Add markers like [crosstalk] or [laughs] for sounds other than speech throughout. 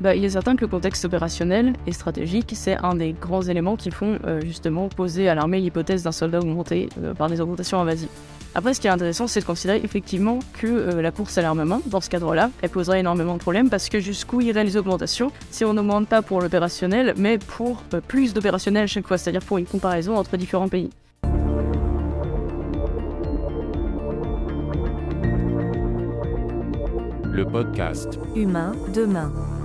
bah, il est certain que le contexte opérationnel et stratégique, c'est un des grands éléments qui font euh, justement poser à l'armée l'hypothèse d'un soldat augmenté euh, par des augmentations invasives. Après, ce qui est intéressant, c'est de considérer effectivement que euh, la course à l'armement, dans ce cadre-là, elle poserait énormément de problèmes parce que jusqu'où iraient les augmentations si on n'augmente pas pour l'opérationnel, mais pour plus d'opérationnel chaque fois, c'est-à-dire pour une comparaison entre différents pays. Le podcast Humain demain.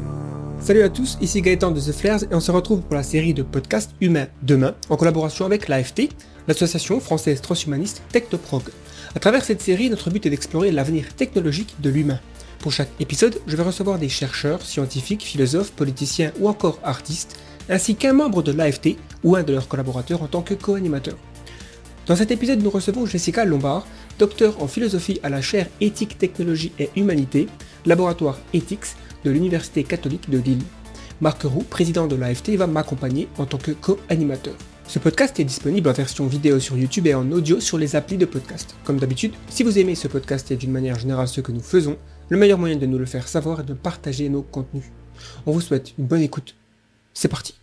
Salut à tous, ici Gaëtan de The Flares et on se retrouve pour la série de podcasts Humain demain en collaboration avec l'AFT, l'association française transhumaniste Technoprog. À travers cette série, notre but est d'explorer l'avenir technologique de l'humain. Pour chaque épisode, je vais recevoir des chercheurs, scientifiques, philosophes, politiciens ou encore artistes, ainsi qu'un membre de l'AFT ou un de leurs collaborateurs en tant que co-animateur. Dans cet épisode, nous recevons Jessica Lombard, docteur en philosophie à la chaire Éthique, Technologie et Humanité, laboratoire Ethics de l'Université catholique de Lille. Marc Roux, président de l'AFT, va m'accompagner en tant que co-animateur. Ce podcast est disponible en version vidéo sur YouTube et en audio sur les applis de podcast. Comme d'habitude, si vous aimez ce podcast et d'une manière générale ce que nous faisons, le meilleur moyen de nous le faire savoir est de partager nos contenus. On vous souhaite une bonne écoute. C'est parti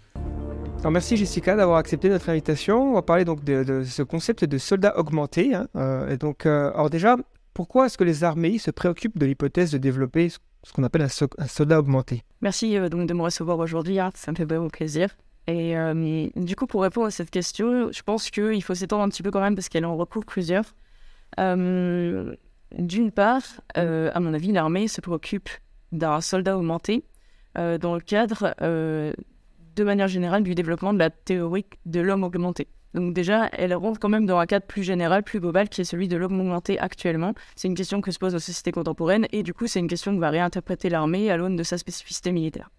alors merci Jessica d'avoir accepté notre invitation. On va parler donc de, ce concept de soldat augmenté. Hein. Euh, et donc, euh, alors déjà, pourquoi est-ce que les armées se préoccupent de l'hypothèse de développer ce qu'on appelle un, soldat augmenté Merci euh, donc de me recevoir aujourd'hui, hein. ça me fait vraiment plaisir. Et du coup, pour répondre à cette question, je pense qu'il faut s'étendre un petit peu quand même parce qu'elle en recouvre plusieurs. D'une part, à mon avis, l'armée se préoccupe d'un soldat augmenté dans le cadre de manière générale du développement de la théorie de l'homme augmenté. Donc déjà, elle rentre quand même dans un cadre plus général, plus global, qui est celui de l'homme augmenté actuellement. C'est une question que se pose aux sociétés contemporaines, et du coup, c'est une question que va réinterpréter l'armée à l'aune de sa spécificité militaire.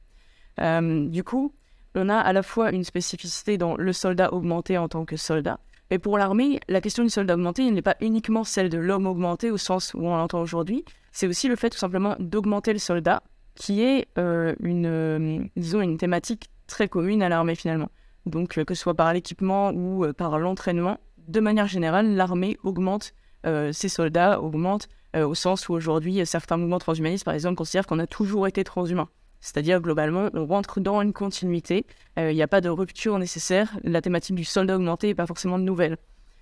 Euh, du coup, on a à la fois une spécificité dans le soldat augmenté en tant que soldat, mais pour l'armée, la question du soldat augmenté n'est pas uniquement celle de l'homme augmenté au sens où on l'entend aujourd'hui, c'est aussi le fait tout simplement d'augmenter le soldat, qui est euh, une, euh, une thématique très commune à l'armée finalement. Donc euh, que ce soit par l'équipement ou euh, par l'entraînement, de manière générale, l'armée augmente euh, ses soldats, augmente au sens où aujourd'hui certains mouvements transhumanistes par exemple considèrent qu'on a toujours été transhumain. C'est-à-dire globalement, on rentre dans une continuité, il n'y a pas de rupture nécessaire, la thématique du soldat augmenté n'est pas forcément nouvelle.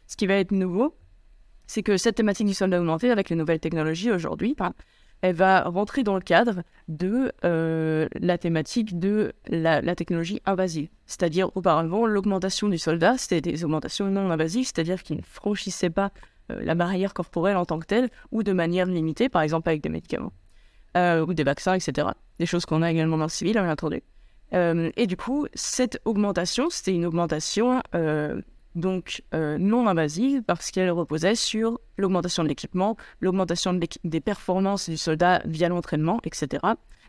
Ce qui va être nouveau, c'est que cette thématique du soldat augmenté, avec les nouvelles technologies aujourd'hui, elle va rentrer dans le cadre de euh, la thématique de la, technologie invasive. C'est-à-dire, auparavant, l'augmentation du soldat, c'était des augmentations non invasives, c'est-à-dire qu'ils ne franchissaient pas euh, la barrière corporelle en tant que telle, ou de manière limitée, par exemple avec des médicaments, euh, ou des vaccins, etc. Des choses qu'on a également dans le civil, bien entendu. et du coup, cette augmentation, c'était une augmentation donc euh, non invasive parce qu'elle reposait sur l'augmentation de l'équipement, l'augmentation des performances du soldat via l'entraînement, etc.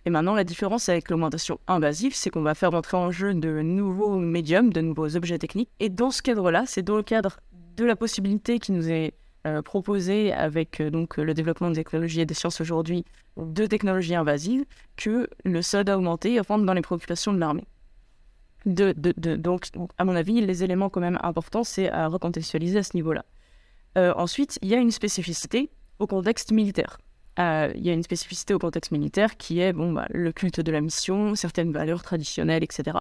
Et maintenant, la différence avec l'augmentation invasive, c'est qu'on va faire entrer en jeu de nouveaux médiums, de nouveaux objets techniques. Et dans ce cadre-là, c'est dans le cadre de la possibilité qui nous est euh, proposée avec euh, donc le développement des technologies et des sciences aujourd'hui de technologies invasives que le soldat augmenté rentre dans les préoccupations de l'armée donc, à mon avis, les éléments quand même importants, c'est à recontextualiser à ce niveau-là. Euh, ensuite, il y a une spécificité au contexte militaire. Euh, il y a une spécificité au contexte militaire qui est bon, bah, le culte de la mission, certaines valeurs traditionnelles, etc.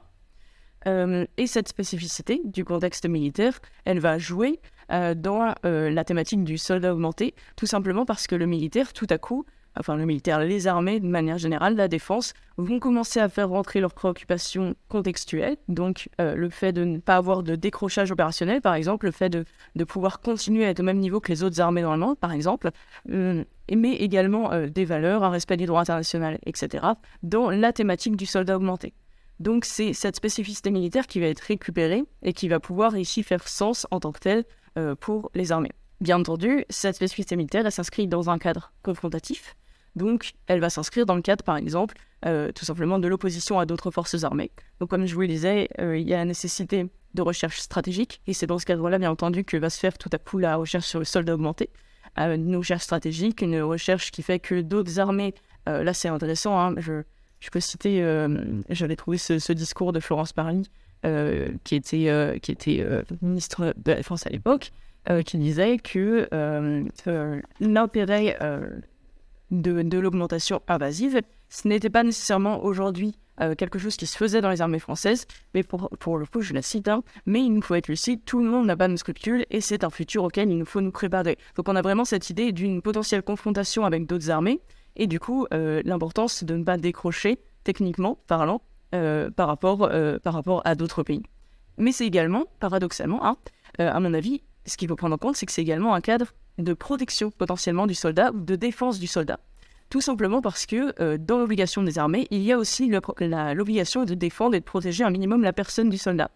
Euh, et cette spécificité du contexte militaire, elle va jouer dans la thématique du soldat augmenté, tout simplement parce que le militaire, tout à coup, enfin le militaire, les armées de manière générale, la défense, vont commencer à faire rentrer leurs préoccupations contextuelles. Donc euh, le fait de ne pas avoir de décrochage opérationnel, par exemple, le fait de, de, pouvoir continuer à être au même niveau que les autres armées normalement, par exemple, euh, mais également euh, des valeurs, un respect du droit international, etc., dans la thématique du soldat augmenté. Donc c'est cette spécificité militaire qui va être récupérée et qui va pouvoir ici faire sens en tant que telle pour les armées. Bien entendu, cette spécificité militaire, s'inscrit dans un cadre confrontatif, donc, elle va s'inscrire dans le cadre, par exemple, euh, tout simplement de l'opposition à d'autres forces armées. Donc, comme je vous le disais, euh, il y a la nécessité de recherche stratégique, et c'est dans ce cadre-là, bien entendu, que va se faire tout à coup la recherche sur le soldat augmenté. Euh, une recherche stratégique, une recherche qui fait que d'autres armées, là c'est intéressant, hein, je, peux citer, j'avais trouvé ce, discours de Florence Parly, qui était, ministre de la Défense à l'époque, qui disait que de, de l'augmentation invasive, ce n'était pas nécessairement aujourd'hui quelque chose qui se faisait dans les armées françaises, mais pour, pour le coup, je la cite, hein, mais il nous faut être lucide, tout le monde n'a pas de scrupules et c'est un futur auquel il nous faut nous préparer. Donc on a vraiment cette idée d'une potentielle confrontation avec d'autres armées, et du coup, l'importance, c'est de ne pas décrocher, techniquement parlant, par, rapport, par rapport à d'autres pays. Mais c'est également, paradoxalement, hein, à mon avis, ce qu'il faut prendre en compte, c'est que c'est également un cadre de protection potentiellement du soldat ou de défense du soldat. Tout simplement parce que euh, dans l'obligation des armées, il y a aussi l'obligation de défendre et de protéger un minimum la personne du soldat.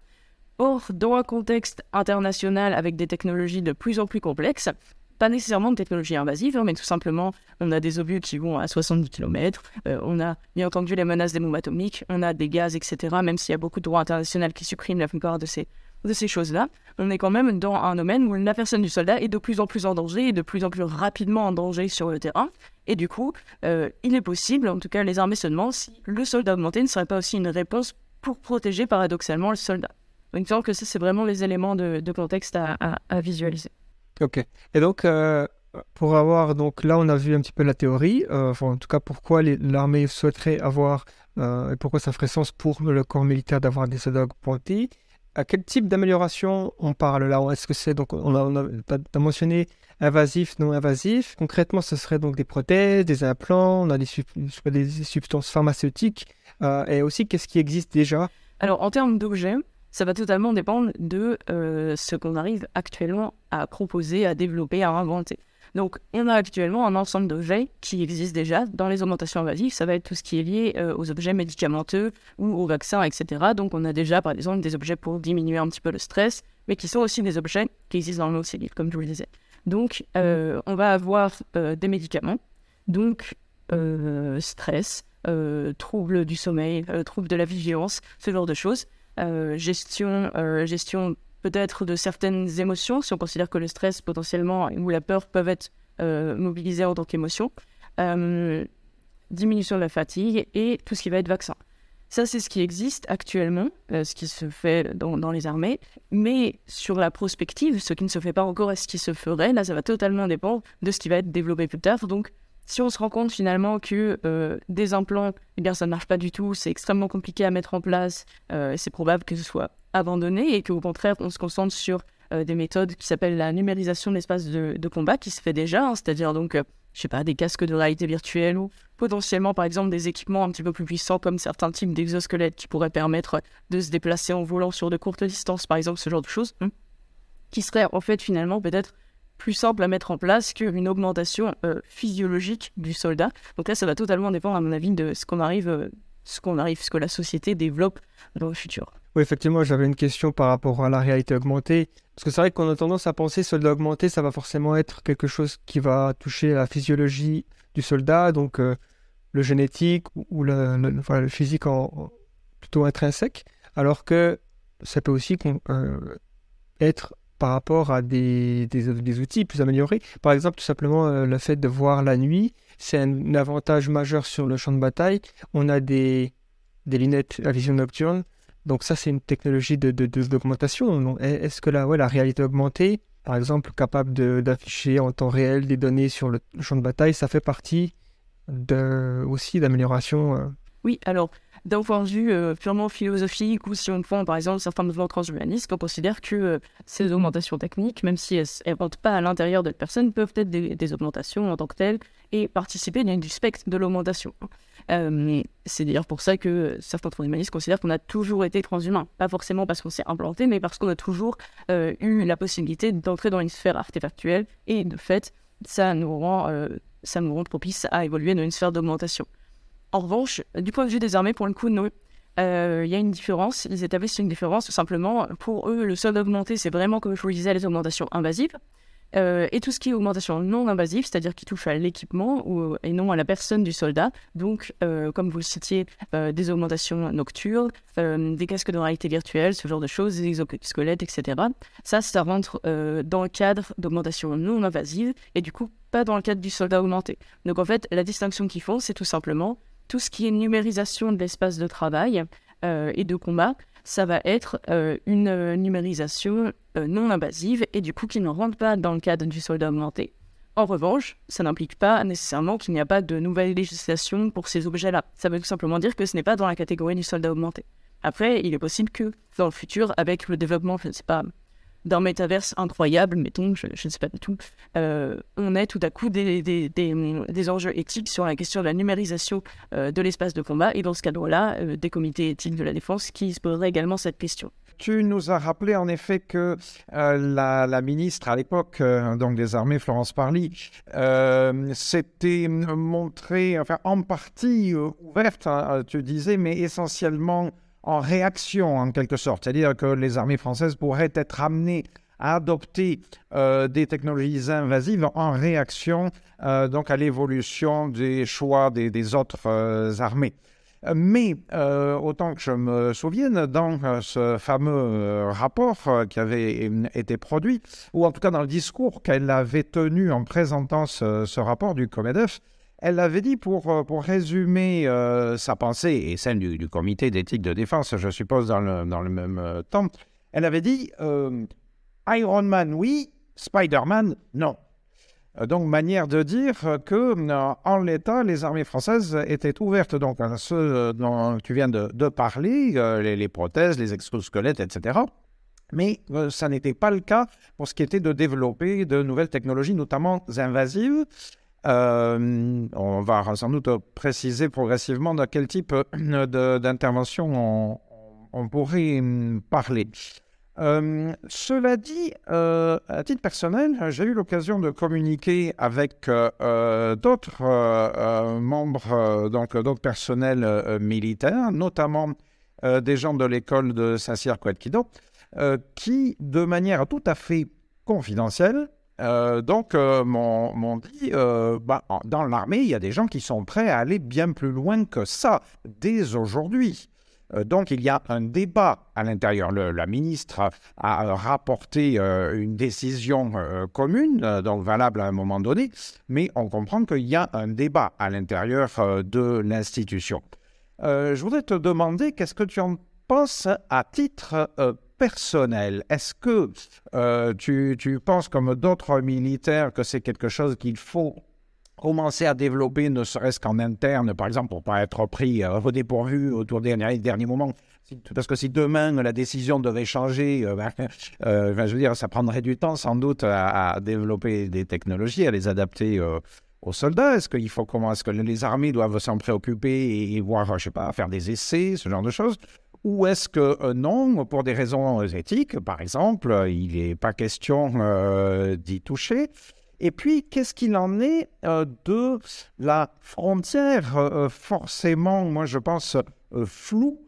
Or, dans un contexte international avec des technologies de plus en plus complexes, pas nécessairement de technologies invasives, hein, mais tout simplement, on a des obus qui vont à 70 km, euh, on a bien entendu les menaces des bombes atomiques, on a des gaz, etc., même s'il y a beaucoup de droits internationaux qui suppriment la plupart de ces, de ces choses-là, on est quand même dans un domaine où la personne du soldat est de plus en plus en danger et de plus en plus rapidement en danger sur le terrain. Et du coup, euh, il est possible, en tout cas les armées se demandent, si le soldat augmenté ne serait pas aussi une réponse pour protéger paradoxalement le soldat. Donc semble que ça, c'est vraiment les éléments de, contexte à, visualiser. Ok. Et donc, euh, pour avoir, donc là, on a vu un petit peu la théorie, euh, en tout cas, pourquoi l'armée souhaiterait avoir, et pourquoi ça ferait sens pour le corps militaire d'avoir des soldats augmentés à quel type d'amélioration on parle là? Est-ce que c'est donc on a, as mentionné invasif, non invasif. Concrètement, ce serait donc des prothèses, des implants, on a des, substances pharmaceutiques euh, et aussi qu'est-ce qui existe déjà? Alors en termes d'objets, ça va totalement dépendre de euh, ce qu'on arrive actuellement à proposer, à développer, à inventer. Donc, on a actuellement un ensemble d'objets qui existent déjà dans les augmentations invasives. Ça va être tout ce qui est lié euh, aux objets médicamenteux ou aux vaccins, etc. Donc, on a déjà, par exemple, des objets pour diminuer un petit peu le stress, mais qui sont aussi des objets qui existent dans le civil, comme je vous le disais. Donc, euh, on va avoir euh, des médicaments, donc stress, troubles du sommeil, troubles de la vigilance, ce genre de choses. gestion, gestion peut-être de certaines émotions, si on considère que le stress potentiellement ou la peur peuvent être euh, mobilisés en tant qu'émotion, euh, diminution de la fatigue et tout ce qui va être vaccin. Ça, c'est ce qui existe actuellement, euh, ce qui se fait dans, les armées. Mais sur la prospective, ce qui ne se fait pas encore et ce qui se ferait, là, ça va totalement dépendre de ce qui va être développé plus tard. Donc, si on se rend compte finalement que des implants, eh bien, ça ne marche pas du tout, c'est extrêmement compliqué à mettre en place, c'est probable que ce soit abandonné et qu'au contraire, on se concentre sur euh, des méthodes qui s'appellent la numérisation de l'espace de, combat qui se fait déjà, hein, c'est-à-dire donc, euh, je sais pas, des casques de réalité virtuelle ou potentiellement, par exemple, des équipements un petit peu plus puissants comme certains types d'exosquelettes qui pourraient permettre de se déplacer en volant sur de courtes distances, par exemple, ce genre de choses, hein, qui serait en fait finalement peut-être plus simple à mettre en place qu'une augmentation euh, physiologique du soldat. Donc là, ça va totalement dépendre, à mon avis, de ce qu'on arrive, ce qu'on arrive, ce que la société développe dans le futur. Oui, effectivement, j'avais une question par rapport à la réalité augmentée. Parce que c'est vrai qu'on a tendance à penser soldat augmenté, ça va forcément être quelque chose qui va toucher la physiologie du soldat, donc euh, le génétique ou le, physique en, plutôt intrinsèque, alors que ça peut aussi euh, être par rapport à des, des, outils plus améliorés. Par exemple, tout simplement euh, le fait de voir la nuit, c'est un, avantage majeur sur le champ de bataille. On a des, des lunettes à vision nocturne donc ça, c'est une technologie de, d'augmentation. Est-ce que la, ouais, la réalité augmentée, par exemple, capable d'afficher en temps réel des données sur le champ de bataille, ça fait partie de, aussi d'amélioration euh? Oui, alors d'un point de vue euh, purement philosophique, ou si on prend par exemple certains mouvements transhumanistes, on considère que euh, ces augmentations techniques, même si elles ne rentrent pas à l'intérieur de la personne, peuvent être des, augmentations en tant que telles et participer du spectre de l'augmentation. Euh, c'est d'ailleurs pour ça que certains transhumanistes considèrent qu'on a toujours été transhumain. Pas forcément parce qu'on s'est implanté, mais parce qu'on a toujours eu la possibilité d'entrer dans une sphère artefactuelle et de fait, ça nous rend, ça nous rend propice à évoluer dans une sphère d'augmentation. En revanche, du point de vue des armées, pour le coup, non. Euh, il y a une différence, ils établissent une différence tout simplement. Pour eux, le solde augmenté, c'est vraiment, comme je vous le disais, les augmentations invasives. Euh, et tout ce qui est augmentation non invasive, c'est-à-dire qui touche à l'équipement et non à la personne du soldat. Donc, euh, comme vous le citiez, des augmentations nocturnes, des casques de réalité virtuelle, ce genre de choses, des exosquelettes, etc. Ça, ça rentre dans le cadre d'augmentation non invasive et du coup pas dans le cadre du soldat augmenté. Donc en fait, la distinction qu'ils font, c'est tout simplement tout ce qui est numérisation de l'espace de travail euh, et de combat, ça va être euh, une euh, numérisation non invasive et du coup qui ne rentre pas dans le cadre du soldat augmenté. En revanche, ça n'implique pas nécessairement qu'il n'y a pas de nouvelle législation pour ces objets-là. Ça veut tout simplement dire que ce n'est pas dans la catégorie du soldat augmenté. Après, il est possible que dans le futur, avec le développement, je ne sais pas, d'un métaverse incroyable, mettons, je, ne sais pas du tout, euh, on ait tout à coup des, des, des, enjeux éthiques sur la question de la numérisation euh, de l'espace de combat, et dans ce cadre-là, euh, des comités éthiques de la défense qui se poseraient également cette question. Tu nous as rappelé en effet que la, la, ministre à l'époque donc des armées, Florence Parly, s'était montrée, enfin en partie ouverte, hein, tu disais, mais essentiellement en réaction en quelque sorte, c'est-à-dire que les armées françaises pourraient être amenées à adopter euh, des technologies invasives en réaction euh, donc à l'évolution des choix des, autres euh, armées. Mais autant que je me souvienne, dans ce fameux rapport qui avait été produit, ou en tout cas dans le discours qu'elle avait tenu en présentant ce, ce rapport du COMEDEF, elle avait dit, pour, euh, pour résumer euh, sa pensée et celle du, comité d'éthique de défense, je suppose, dans le, dans le même euh, temps, elle avait dit Iron Man, oui, Spider-Man, non. Donc, manière de dire que, en l'état, les armées françaises étaient ouvertes donc, à ce dont tu viens de, parler, les, prothèses, les exosquelettes, etc. Mais ça n'était pas le cas pour ce qui était de développer de nouvelles technologies, notamment invasives, euh, on va sans doute préciser progressivement de quel type euh, d'intervention on, pourrait hum, parler. Euh, cela dit, à titre personnel, j'ai eu l'occasion de communiquer avec d'autres membres, donc d'autres personnels militaires, notamment des gens de l'école de Saint-Cyr Kido, qui, de manière tout à fait confidentielle, euh, donc, euh, m'ont dit, euh, bah, dans l'armée, il y a des gens qui sont prêts à aller bien plus loin que ça, dès aujourd'hui. donc, il y a un débat à l'intérieur. La ministre a, rapporté une décision commune, donc valable à un moment donné, mais on comprend qu'il y a un débat à l'intérieur de l'institution. je voudrais te demander, qu'est-ce que tu en penses à titre personnel. Est-ce que euh, tu, tu, penses, comme d'autres militaires, que c'est quelque chose qu'il faut commencer à développer, ne serait-ce qu'en interne, par exemple, pour pas être pris euh, au dépourvu autour des derniers, moments Parce que si demain la décision devait changer, euh, ben, je veux dire, ça prendrait du temps sans doute à, développer des technologies, à les adapter aux soldats Est-ce qu'il faut comment Est-ce que les armées doivent s'en préoccuper et, et, voir, je sais pas, faire des essais, ce genre de choses? Ou est-ce que euh, non, pour des raisons éthiques, par exemple, il n'est pas question euh, d'y toucher. Et puis, qu'est-ce qu'il en est euh, de la frontière, forcément, moi je pense, floue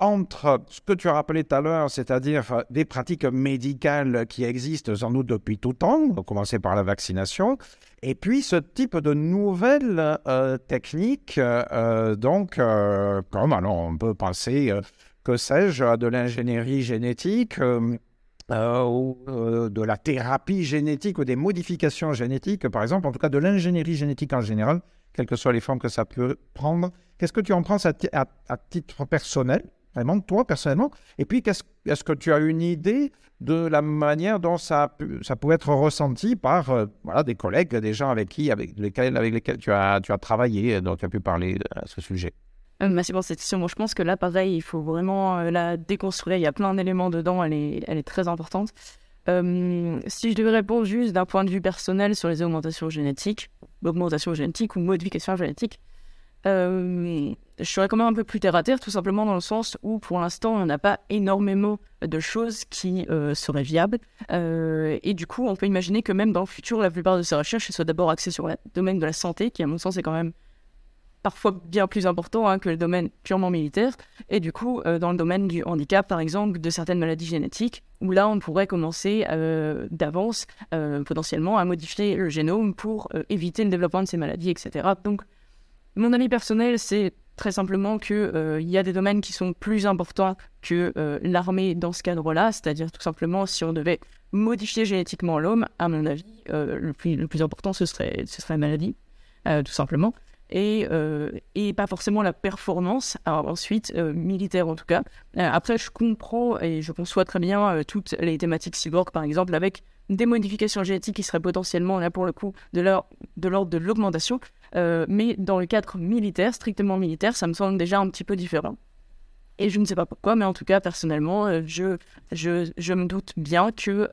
entre ce que tu as rappelé tout à l'heure, c'est-à-dire des pratiques médicales qui existent sans doute depuis tout temps, commencer par la vaccination, et puis ce type de nouvelles techniques, donc comme alors on peut penser que sais-je, de l'ingénierie génétique euh, euh, ou euh, de la thérapie génétique ou des modifications génétiques, par exemple, en tout cas de l'ingénierie génétique en général, quelles que soient les formes que ça peut prendre. Qu'est-ce que tu en penses à, titre personnel, vraiment, toi personnellement? Et puis, est-ce que tu as une idée de la manière dont ça, ça peut être ressenti par des collègues, des gens avec, qui, avec lesquels tu as, tu as travaillé, dont tu as pu parler à ce sujet? Euh, merci pour cette question. je pense que là, pareil, il faut vraiment euh, la déconstruire. Il y a plein d'éléments dedans. Elle est, elle est très importante. Euh, si je devais répondre juste d'un point de vue personnel sur les augmentations génétiques, augmentations génétiques ou modifications génétiques, je serais quand même un peu plus terre à terre, tout simplement dans le sens où pour l'instant, on n'a pas énormément de choses qui seraient viables. et du coup, on peut imaginer que même dans le futur, la plupart de ces recherches soient d'abord axées sur le domaine de la santé, qui à mon sens est quand même parfois bien plus important hein, que le domaine purement militaire. Et du coup, euh, dans le domaine du handicap, par exemple, de certaines maladies génétiques, où là, on pourrait commencer euh, d'avance euh, potentiellement à modifier le génome pour éviter le développement de ces maladies, etc. Donc, mon avis personnel, c'est très simplement qu'il y a des domaines qui sont plus importants que l'armée dans ce cadre-là, c'est-à-dire tout simplement si on devait modifier génétiquement l'homme, à mon avis, le plus, le, plus, important, ce serait, ce serait la maladie, tout simplement et, euh, et pas forcément la performance, ensuite euh, militaire en tout cas. Euh, après, je comprends et je conçois très bien toutes les thématiques cyborg par exemple avec des modifications génétiques qui seraient potentiellement, là pour le coup, de l'ordre de l'augmentation. mais dans le cadre militaire, strictement militaire, ça me semble déjà un petit peu différent. Et je ne sais pas pourquoi, mais en tout cas, personnellement, je me doute bien que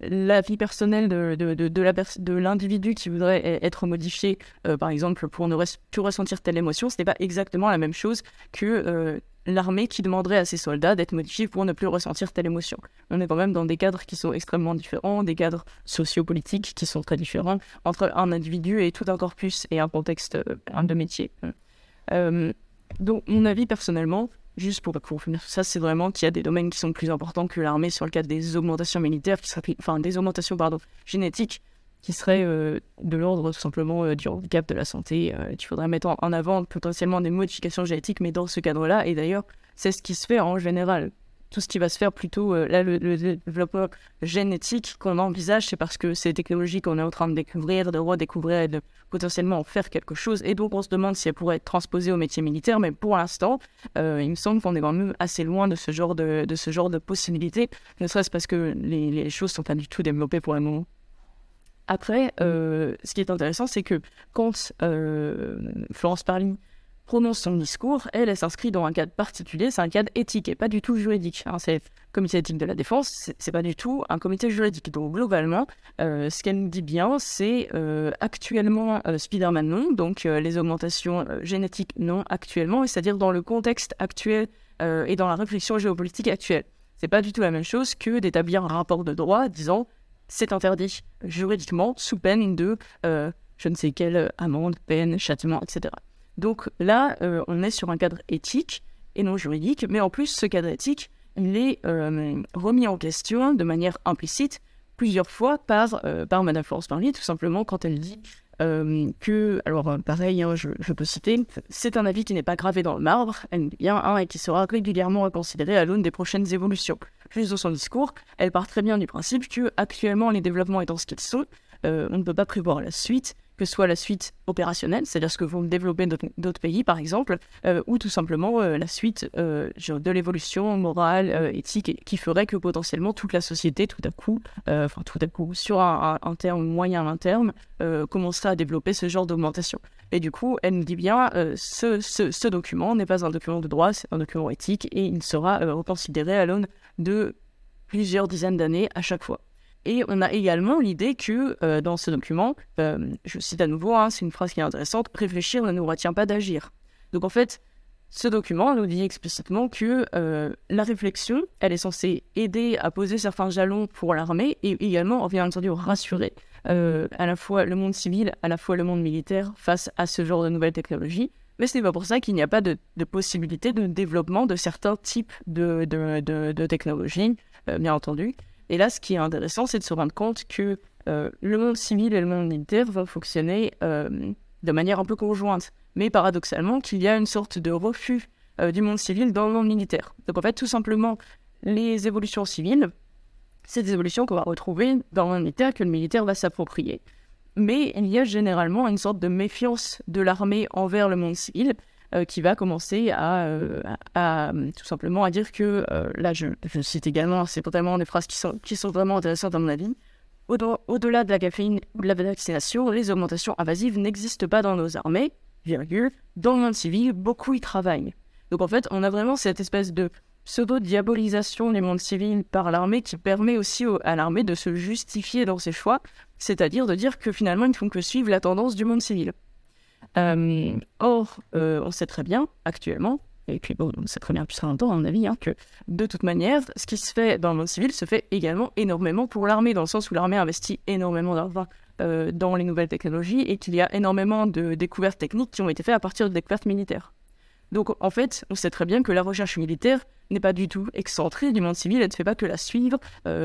la vie personnelle de, de, de, l'individu qui voudrait e-, être modifié, euh, par exemple, pour ne plus ressentir telle émotion, ce n'est pas exactement la même chose que euh, l'armée qui demanderait à ses soldats d'être modifiés pour ne plus ressentir telle émotion. On est quand même dans des cadres qui sont extrêmement différents, des cadres sociopolitiques qui sont très différents entre un individu et tout un corpus et un contexte euh, de métier. donc, mon avis personnellement, juste pour, finir ça, c'est vraiment qu'il y a des domaines qui sont plus importants que l'armée sur le cadre des augmentations militaires, qui seraient, enfin des augmentations pardon, génétiques, qui seraient euh, de l'ordre tout simplement euh, du handicap, de la santé. Euh, il faudrait mettre en avant potentiellement des modifications génétiques, mais dans ce cadre-là, et d'ailleurs, c'est ce qui se fait en général tout ce qui va se faire plutôt, euh, là, le, développement génétique qu'on envisage, c'est parce que c'est technologies qu'on est en train de découvrir, de redécouvrir et de potentiellement en faire quelque chose. Et donc, on se demande si elles pourraient être transposées au métier militaire, mais pour l'instant, euh, il me semble qu'on est quand même assez loin de ce genre de, de, ce genre de possibilités, ne serait-ce parce que les, les choses sont pas du tout développées pour le moment. Après, euh, ce qui est intéressant, c'est que quand Florence Parly prononce son discours, elle, elle s'inscrit dans un cadre particulier, c'est un cadre éthique et pas du tout juridique. Hein. C'est comité éthique de la défense, c'est pas du tout un comité juridique. Donc globalement, euh, ce qu'elle nous dit bien, c'est euh, actuellement euh, Spider-Man non, donc les augmentations génétiques non actuellement, c'est-à-dire dans le contexte actuel et dans la réflexion géopolitique actuelle. C'est pas du tout la même chose que d'établir un rapport de droit disant c'est interdit juridiquement sous peine de je ne sais quelle amende, peine, châtiment, etc. Donc là, euh, on est sur un cadre éthique et non juridique, mais en plus, ce cadre éthique, il est euh, remis en question de manière implicite plusieurs fois par, euh, par Madame Florence Parly, tout simplement quand elle dit que, alors pareil, hein, je, peux citer, c'est un avis qui n'est pas gravé dans le marbre, elle bien, hein, et qui sera régulièrement reconsidéré à l'aune des prochaines évolutions. Juste dans son discours, elle part très bien du principe que actuellement les développements étant ce qu'ils sont, on ne peut pas prévoir la suite, que soit la suite opérationnelle, c'est-à-dire ce que vont développer d'autres pays, par exemple, euh, ou tout simplement euh, la suite euh, de l'évolution morale, éthique, qui ferait que potentiellement toute la société, tout à coup, enfin à sur un, terme moyen long terme, commencera à développer ce genre d'augmentation. Et du coup, elle nous dit bien, ce, ce, document n'est pas un document de droit, c'est un document éthique, et il sera reconsidéré à l'aune de plusieurs dizaines d'années à chaque fois. Et on a également l'idée que euh, dans ce document, euh, je cite à nouveau, hein, c'est une phrase qui est intéressante, réfléchir ne nous retient pas d'agir. Donc en fait, ce document nous dit explicitement que euh, la réflexion, elle est censée aider à poser certains jalons pour l'armée et également, bien entendu, rassurer à la fois le monde civil, à la fois le monde militaire face à ce genre de nouvelles technologies. Mais ce n'est pas pour ça qu'il n'y a pas de, possibilité de développement de certains types de, de technologies, bien entendu. Et là, ce qui est intéressant, c'est de se rendre compte que euh, le monde civil et le monde militaire vont fonctionner euh, de manière un peu conjointe. Mais paradoxalement, qu'il y a une sorte de refus euh, du monde civil dans le monde militaire. Donc en fait, tout simplement, les évolutions civiles, c'est des évolutions qu'on va retrouver dans le monde militaire que le militaire va s'approprier. Mais il y a généralement une sorte de méfiance de l'armée envers le monde civil qui va commencer à, euh, à, tout simplement à dire que, euh, là je, je, cite également, c'est totalement des phrases qui sont, qui sont vraiment intéressantes à mon avis, au-delà de la caféine ou de la vaccination, les augmentations invasives n'existent pas dans nos armées, virgule, dans le monde civil, beaucoup y travaillent. Donc en fait, on a vraiment cette espèce de pseudo-diabolisation du monde civil par l'armée qui permet aussi à l'armée de se justifier dans ses choix, c'est-à-dire de dire que finalement ils ne font que suivre la tendance du monde civil. Euh, or, euh, on sait très bien, actuellement, et puis bon, on sait très bien très longtemps, à mon avis, hein, que de toute manière, ce qui se fait dans le monde civil se fait également énormément pour l'armée, dans le sens où l'armée investit énormément d'argent euh, dans les nouvelles technologies et qu'il y a énormément de découvertes techniques qui ont été faites à partir de découvertes militaires. Donc en fait, on sait très bien que la recherche militaire n'est pas du tout excentrée du monde civil, elle ne fait pas que la suivre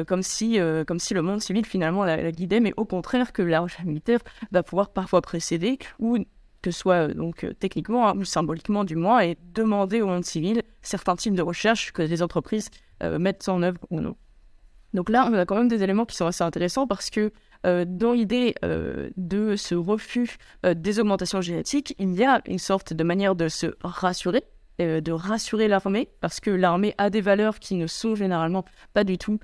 comme, si, comme si le monde civil finalement la, la, guidait, mais au contraire que la recherche militaire va pouvoir parfois précéder ou que ce soit euh, donc euh, techniquement hein, ou symboliquement du moins, et demander au monde civil certains types de recherches que les entreprises euh, mettent en œuvre ou non. Donc là, on a quand même des éléments qui sont assez intéressants parce que dans l'idée de ce refus des augmentations génétiques, il y a une sorte de manière de se rassurer de rassurer l'armée, parce que l'armée a des valeurs qui ne sont généralement pas du tout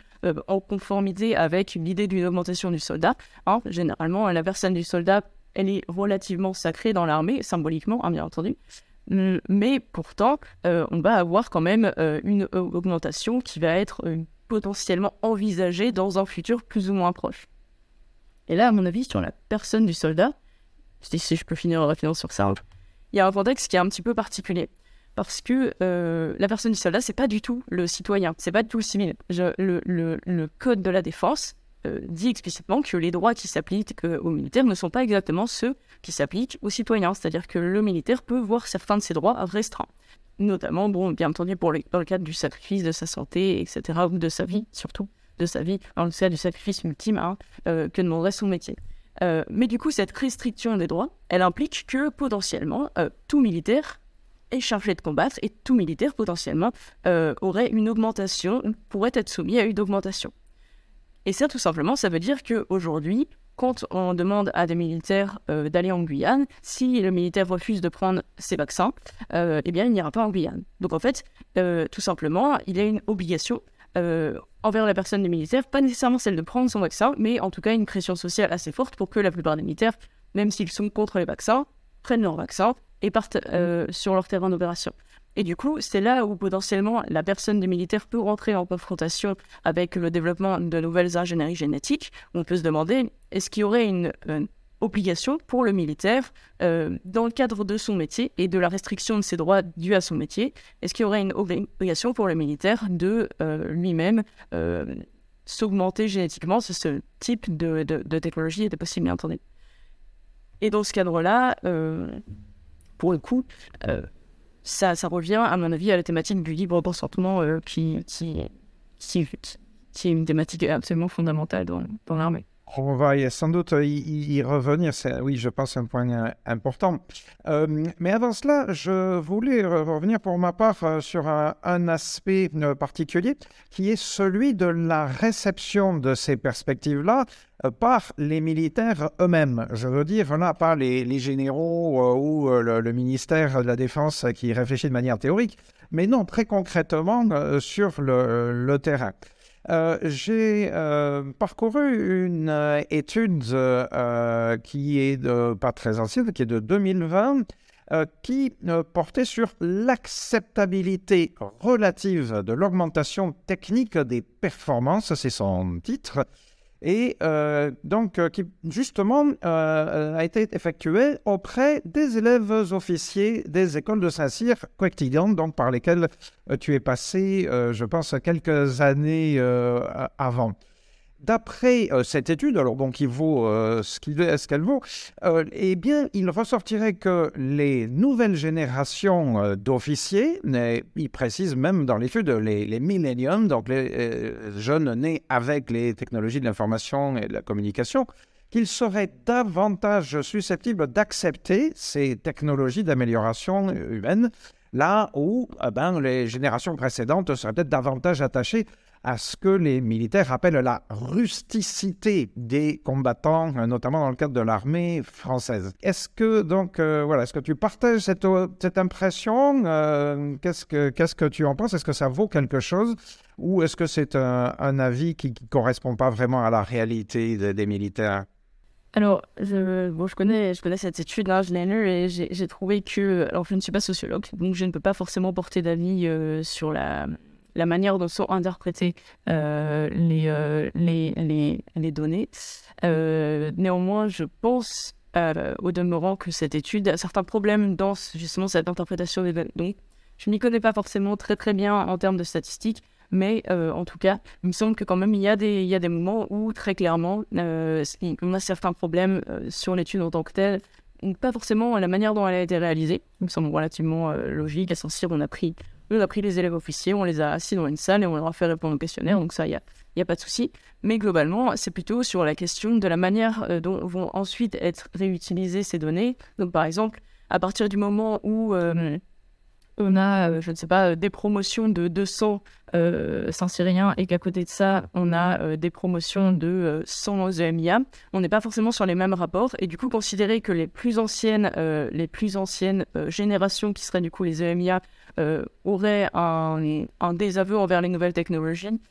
en conformité avec l'idée d'une augmentation du soldat. Hein. généralement, la personne du soldat, elle est relativement sacrée dans l'armée, symboliquement, hein, bien entendu. Mais pourtant, on va avoir quand même une augmentation qui va être potentiellement envisagée dans un futur plus ou moins proche. Et là, à mon avis, sur la personne du soldat, si je peux finir en référence sur ça, il y a un contexte qui est un petit peu particulier. Parce que euh, la personne du soldat, c'est pas du tout le citoyen, c'est pas du tout le civil. le, code de la défense euh, dit explicitement que les droits qui s'appliquent euh, aux militaires ne sont pas exactement ceux qui s'appliquent aux citoyens. C'est-à-dire que le militaire peut voir certains de ses droits restreints. Notamment, bon, bien entendu, pour dans le cadre du sacrifice de sa santé, etc., ou de sa vie, surtout, de sa vie, dans le cas du sacrifice ultime hein, que demanderait son métier. Euh, mais du coup, cette restriction des droits, elle implique que potentiellement, euh, tout militaire est chargé de combattre et tout militaire potentiellement euh, aurait une augmentation, pourrait être soumis à une augmentation. Et ça, tout simplement, ça veut dire qu'aujourd'hui, quand on demande à des militaires d'aller en Guyane, si le militaire refuse de prendre ses vaccins, eh bien, il n'ira pas en Guyane. Donc, en fait, tout simplement, il y a une obligation euh, envers la personne des militaires, pas nécessairement celle de prendre son vaccin, mais en tout cas une pression sociale assez forte pour que la plupart des militaires, même s'ils sont contre les vaccins, prennent leur vaccin et partent euh, sur leur terrain d'opération. Et du coup, c'est là où potentiellement la personne des militaires peut rentrer en confrontation avec le développement de nouvelles ingénieries génétiques. On peut se demander, est-ce qu'il y aurait une, obligation pour le militaire euh, dans le cadre de son métier et de la restriction de ses droits dus à son métier Est-ce qu'il y aurait une obligation pour le militaire de euh, lui-même euh, s'augmenter génétiquement Ce type de, de, technologie était possible, bien entendu. Et dans ce cadre-là, pour le coup, ça, ça, revient, à mon avis, à la thématique du libre consentement qui, qui, qui, qui, est une thématique absolument fondamentale dans l'armée. On va sans doute y, revenir, oui, je pense, un point euh, important. Euh, mais avant cela, je voulais revenir pour ma part euh, sur un, aspect particulier qui est celui de la réception de ces perspectives-là par les militaires eux-mêmes. Je veux dire, là, pas les, généraux ou le, ministère de la Défense qui réfléchit de manière théorique, mais non, très concrètement sur le terrain. Euh, j'ai euh, parcouru une euh, étude qui est pas très ancienne, qui est de 2020, qui portait sur l'acceptabilité relative de l'augmentation technique des performances, c'est son titre, et euh, donc euh, qui justement euh, a été effectué auprès des élèves officiers des écoles de Saint-Cyr quotidiennes, donc par lesquelles tu es passé, je pense, quelques années avant. D'après euh, cette étude, alors bon, qui vaut euh, ce qu'elle vaut, euh, eh bien, il ressortirait que les nouvelles générations d'officiers, il précise même dans l'étude les, les millenniums, donc les jeunes nés avec les technologies de l'information et de la communication, qu'ils seraient davantage susceptibles d'accepter ces technologies d'amélioration humaine, là où eh ben, les générations précédentes seraient peut-être davantage attachées à ce que les militaires appellent la rusticité des combattants, euh, notamment dans le cadre de l'armée française. Est-ce que donc euh, voilà, est-ce que tu partages cette, cette impression euh, Qu'est-ce que qu'est-ce que tu en penses? Est-ce que ça vaut quelque chose? Ou est-ce que c'est un, avis qui ne correspond pas vraiment à la réalité des militaires? Alors, bon, je, connais, je connais cette étude, hein, je l'ai lue et j'ai trouvé que. Alors, je ne suis pas sociologue, donc je ne peux pas forcément porter d'avis sur la, la manière dont sont interprétées euh, les, euh, les, données. Euh, néanmoins, je pense au demeurant que cette étude a certains problèmes dans justement cette interprétation des données. Donc, je m'y connais pas forcément très très bien en termes de statistiques, mais en tout cas, il me semble que quand même il y a des, il y a des moments où très clairement on a certains problèmes sur l'étude en tant que telle, pas forcément la manière dont elle a été réalisée, il me semble relativement logique, essentiel, on a pris on a pris les élèves officiers, on les a assis dans une salle et on leur a fait répondre au questionnaire, donc ça, il n'y a, y a pas de souci. Mais globalement, c'est plutôt sur la question de la manière euh, dont vont ensuite être réutilisées ces données. Donc par exemple, à partir du moment où, euh, on a, je ne sais pas, des promotions de 200 Saint-Syriens et qu'à côté de ça, on a des promotions de 100 EMIA, on n'est pas forcément sur les mêmes rapports. Et du coup, considérer que les plus anciennes, les plus anciennes générations, qui seraient du coup les EMIA, auraient un, un, désaveu envers les nouvelles technologies,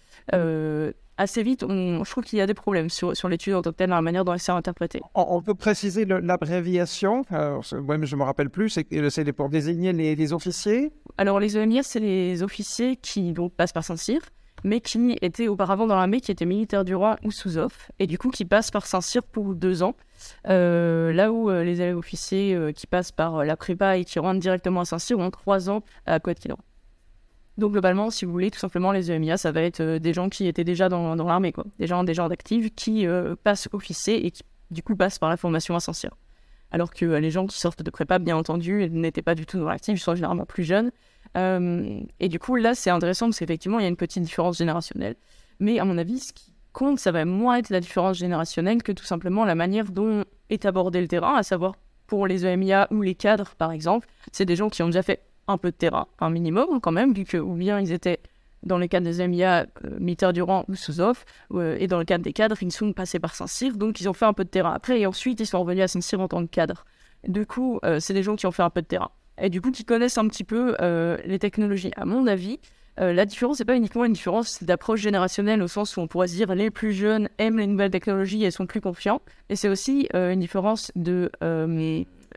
assez vite, on, je trouve qu'il y a des problèmes sur, sur l'étude en tant que telle, dans la manière dont elle s'est interprétée. On, peut préciser l'abréviation Moi, je me rappelle plus, c'est pour désigner les, officiers? Alors, les EMIR, c'est les officiers qui donc, passent par Saint-Cyr, mais qui étaient auparavant dans l'armée, qui étaient militaires du roi ou sous-off, et du coup qui passent par Saint-Cyr pour deux ans. Euh, là où euh, les élèves officiers euh, qui passent par la prépa et qui rentrent directement à Saint-Cyr ont trois ans à Coët-Quillan. Donc globalement, si vous voulez, tout simplement, les EMIA, ça va être des gens qui étaient déjà dans, l'armée. Des gens, des gens d'actifs qui passent officier et qui, du coup, passent par la formation essentielle. Alors que les gens qui sortent de prépa, bien entendu, n'étaient pas du tout dans l'actif, ils sont généralement plus jeunes. Et du coup, là, c'est intéressant parce qu'effectivement, il y a une petite différence générationnelle. Mais à mon avis, ce qui compte, ça va moins être la différence générationnelle que tout simplement la manière dont est abordé le terrain, à savoir pour les EMIA ou les cadres, par exemple, c'est des gens qui ont déjà fait un peu de terrain, un minimum quand même, vu que ou bien ils étaient dans le cadre des MIA, euh, rang ou sous-off, euh, et dans le cadre des cadres, ils sont passés par Saint-Cyr, donc ils ont fait un peu de terrain après, et ensuite ils sont revenus à Saint-Cyr en tant que cadre. Du coup, euh, c'est des gens qui ont fait un peu de terrain. Et du coup, qui connaissent un petit peu les technologies. À mon avis, la différence, c'est pas uniquement une différence d'approche générationnelle, au sens où on pourrait se dire les plus jeunes aiment les nouvelles technologies et sont plus confiants, et c'est aussi une différence de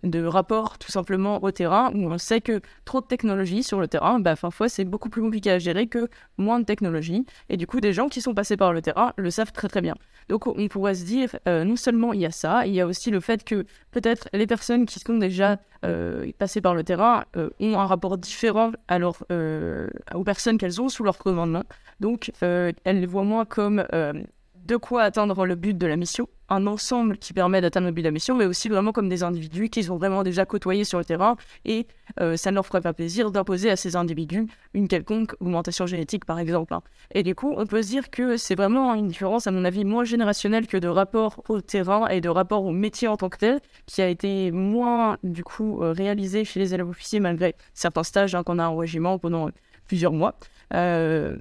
de rapport tout simplement au terrain, où on sait que trop de technologie sur le terrain, bah, parfois c'est beaucoup plus compliqué à gérer que moins de technologie. Et du coup, des gens qui sont passés par le terrain le savent très très bien. Donc on pourrait se dire, euh, non seulement il y a ça, il y a aussi le fait que peut-être les personnes qui sont déjà euh, passées par le terrain euh, ont un rapport différent aux personnes qu'elles ont sous leur commandement. Donc elles les voient moins comme de quoi atteindre le but de la mission, un ensemble qui permet d'atteindre le but de la mission, mais aussi vraiment comme des individus qui sont vraiment déjà côtoyés sur le terrain et euh, ça ne leur ferait pas plaisir d'imposer à ces individus une quelconque augmentation génétique, par exemple. Hein. Et du coup, on peut se dire que c'est vraiment une différence, à mon avis, moins générationnelle que de rapport au terrain et de rapport au métier en tant que tel, qui a été moins, du coup, euh, réalisé chez les élèves officiers malgré certains stages hein, qu'on a en régiment pendant plusieurs mois. Euh,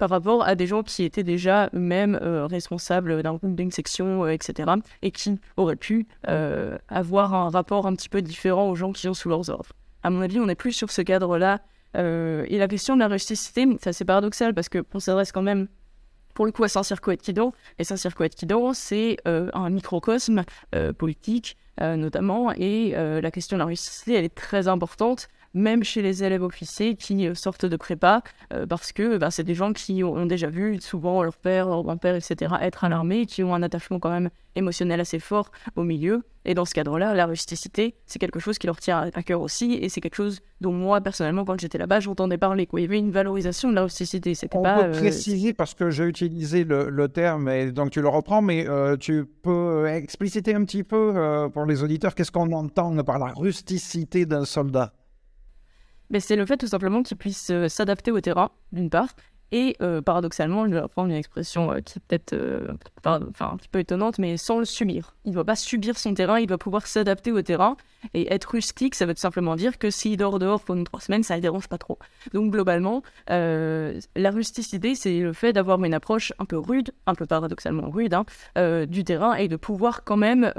par rapport à des gens qui étaient déjà eux-mêmes euh, responsables d'un groupe, d'une section, euh, etc. et qui auraient pu euh, avoir un rapport un petit peu différent aux gens qui sont sous leurs ordres. À mon avis, on n'est plus sur ce cadre-là. et la question de la rusticité, c'est assez paradoxal parce qu'on s'adresse quand même pour le coup à Saint-Circo et Kidon. Et Saint-Circo et Kidon, c'est un microcosme politique notamment. Et la question de la rusticité, elle est très importante même chez les élèves officiers qui euh, sortent de prépa, euh, parce que bah, c'est des gens qui ont déjà vu souvent leur père, leur grand-père, etc., être à l'armée, qui ont un attachement quand même émotionnel assez fort au milieu. Et dans ce cadre-là, la rusticité, c'est quelque chose qui leur tient à cœur aussi, et c'est quelque chose dont moi, personnellement, quand j'étais là-bas, j'entendais parler. Quoi. Il y avait une valorisation de la rusticité. On pas, peut euh, préciser, parce que j'ai utilisé le, terme, et donc tu le reprends, mais tu peux expliciter un petit peu pour les auditeurs qu'est-ce qu'on entend par la rusticité d'un soldat? C'est le fait tout simplement qu'il puisse euh, s'adapter au terrain, d'une part, et euh, paradoxalement, je vais reprendre une expression euh, qui est peut-être enfin, un petit peu étonnante, mais sans le subir. Il ne va pas subir son terrain, il va pouvoir s'adapter au terrain. Et être rustique, ça veut tout simplement dire que s'il dort dehors pendant trois semaines, ça ne dérange pas trop. Donc globalement, la rusticité, c'est le fait d'avoir une approche un peu rude, un peu paradoxalement rude, hein, du terrain et de pouvoir quand même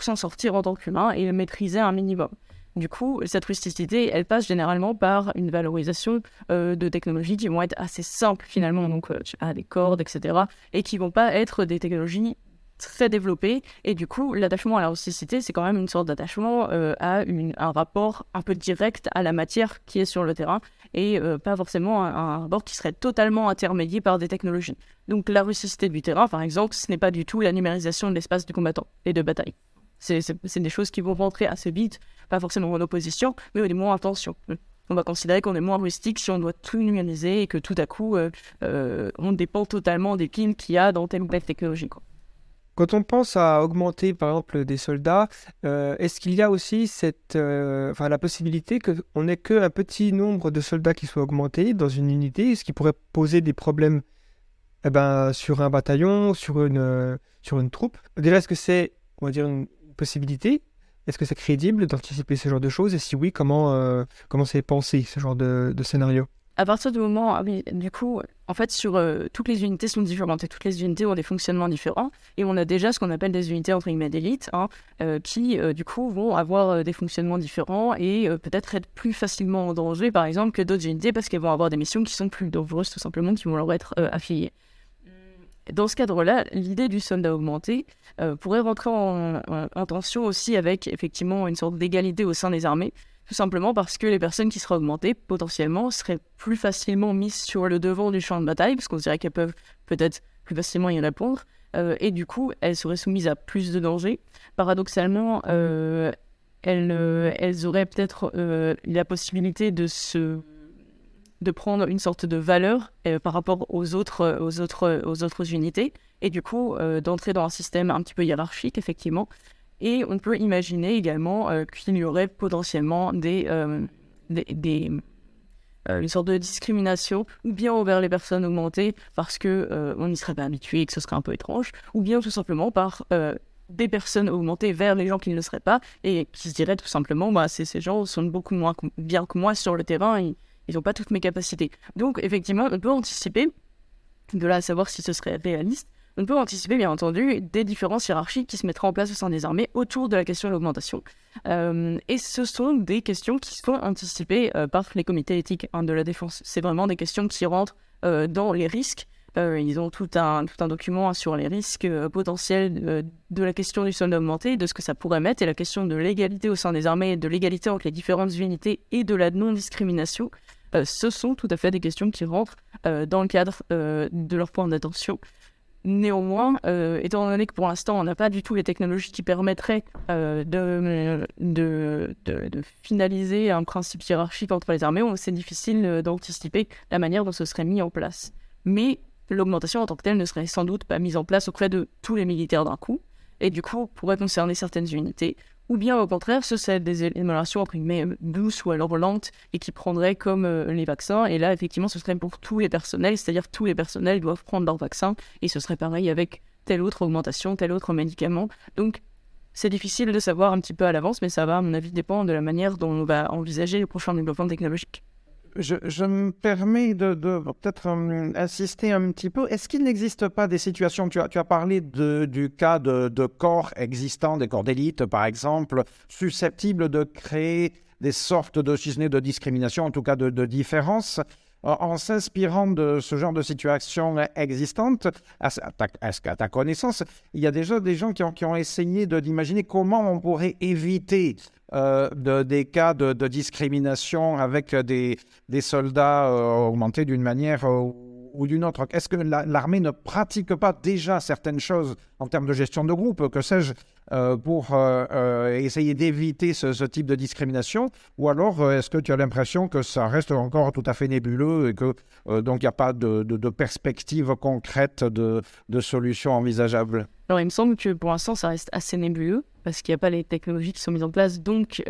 s'en sortir en tant qu'humain et le maîtriser un minimum. Du coup, cette rusticité, elle passe généralement par une valorisation euh, de technologies qui vont être assez simples finalement, donc euh, des cordes, etc., et qui vont pas être des technologies très développées. Et du coup, l'attachement à la rusticité, c'est quand même une sorte d'attachement euh, à un rapport un peu direct à la matière qui est sur le terrain, et pas forcément un, rapport qui serait totalement intermédié par des technologies. Donc la rusticité du terrain, par exemple, ce n'est pas du tout la numérisation de l'espace du combattant et de bataille. C'est des choses qui vont rentrer assez vite, pas forcément en opposition, mais au moins en tension. On va considérer qu'on est moins rustique si on doit tout numériser et que tout à coup, euh, euh, on dépend totalement des pins qu'il y a dans telle ou telle technologie. Quand on pense à augmenter, par exemple, des soldats, euh, est-ce qu'il y a aussi cette, la possibilité qu'on n'ait qu'un petit nombre de soldats qui soient augmentés dans une unité, ce qui pourrait poser des problèmes eh ben, sur un bataillon, sur une, sur une troupe? Déjà, est-ce que c'est, on va dire, une, possibilité Est-ce que c'est crédible d'anticiper ce genre de choses? Et si oui, comment comment c'est pensé ce genre de, scénario? À partir du moment, ah du coup, en fait, sur euh, toutes les unités sont différentes et toutes les unités ont des fonctionnements différents. Et on a déjà ce qu'on appelle des unités entre guillemets d'élite, hein, euh, qui euh, du coup vont avoir des fonctionnements différents et peut-être être plus facilement en danger, par exemple, que d'autres unités parce qu'elles vont avoir des missions qui sont plus dangereuses tout simplement, qui vont leur être affiliées. Dans ce cadre-là, l'idée du soldat augmenté pourrait rentrer en, en tension aussi avec effectivement une sorte d'égalité au sein des armées. Tout simplement parce que les personnes qui seraient augmentées, potentiellement, seraient plus facilement mises sur le devant du champ de bataille, parce qu'on dirait qu'elles peuvent peut-être plus facilement y répondre. Euh, et du coup, elles seraient soumises à plus de dangers. Paradoxalement, euh, euh, elles, auraient peut-être la possibilité de se de prendre une sorte de valeur par rapport aux autres, aux, autres, aux autres unités, et du coup d'entrer dans un système un petit peu hiérarchique, effectivement, et on peut imaginer également euh, qu'il y aurait potentiellement des, euh, des, euh, une sorte de discrimination, ou bien envers les personnes augmentées parce que on n'y serait pas habitué et que ce serait un peu étrange, ou bien tout simplement par des personnes augmentées vers les gens qui ne le seraient pas et qui se diraient tout simplement bah, ces gens sont beaucoup moins bien que moi sur le terrain, ils n'ont pas toutes mes capacités. Donc effectivement, on peut anticiper, de là à savoir si ce serait réaliste, on peut anticiper, bien entendu, des différences hiérarchiques qui se mettraient en place au sein des armées autour de la question de l'augmentation. Euh, et ce sont des questions qui sont anticipées euh, par les comités éthiques hein, de la défense. C'est vraiment des questions qui rentrent euh, dans les risques. Ils ont tout un, tout un document sur les risques potentiels de la question du soldat augmenté, de ce que ça pourrait mettre, et la question de l'égalité au sein des armées, de l'égalité entre les différentes unités et de la non-discrimination. ce sont tout à fait des questions qui rentrent dans le cadre de leur point d'attention. Néanmoins, euh, étant donné que pour l'instant, on n'a pas du tout les technologies qui permettraient euh, de, de, de, finaliser un principe hiérarchique entre les armées, c'est difficile euh, d'anticiper la manière dont ce serait mis en place. Mais l'augmentation en tant que telle ne serait sans doute pas mise en place auprès de tous les militaires d'un coup, et du coup pourrait concerner certaines unités, ou bien au contraire, ce serait des émulations entre guillemets douces ou alors lentes et qui prendraient comme euh, les vaccins. Et là, effectivement, ce serait pour tous les personnels, c'est-à-dire tous les personnels doivent prendre leur vaccin et ce serait pareil avec telle autre augmentation, tel autre médicament. Donc, c'est difficile de savoir un petit peu à l'avance, mais ça va, à mon avis, dépendre de la manière dont on va envisager les prochains développements technologiques je, me permets de, peut-être euh, insister un petit peu. Est-ce qu'il n'existe pas des situations, tu as, tu as parlé du cas de, corps existants, des corps d'élite par exemple, susceptibles de créer des sortes de, de discrimination, en tout cas de, de différence? En, s'inspirant de ce genre de situation existante, à, ta, connaissance, il y a déjà des gens qui ont, essayé d'imaginer comment on pourrait éviter euh, de, des cas de, discrimination avec des, des soldats euh, augmentés d'une manière euh, ou d'une autre. Est-ce que l'armée ne pratique pas déjà certaines choses en termes de gestion de groupe, que sais-je, euh, pour euh, euh, essayer d'éviter ce, type de discrimination? Ou alors est-ce que tu as l'impression que ça reste encore tout à fait nébuleux et que donc il n'y a pas de, perspective concrète de, de solution envisageable? Alors il me semble que pour l'instant ça reste assez nébuleux parce qu'il n'y a pas les technologies qui sont mises en place, donc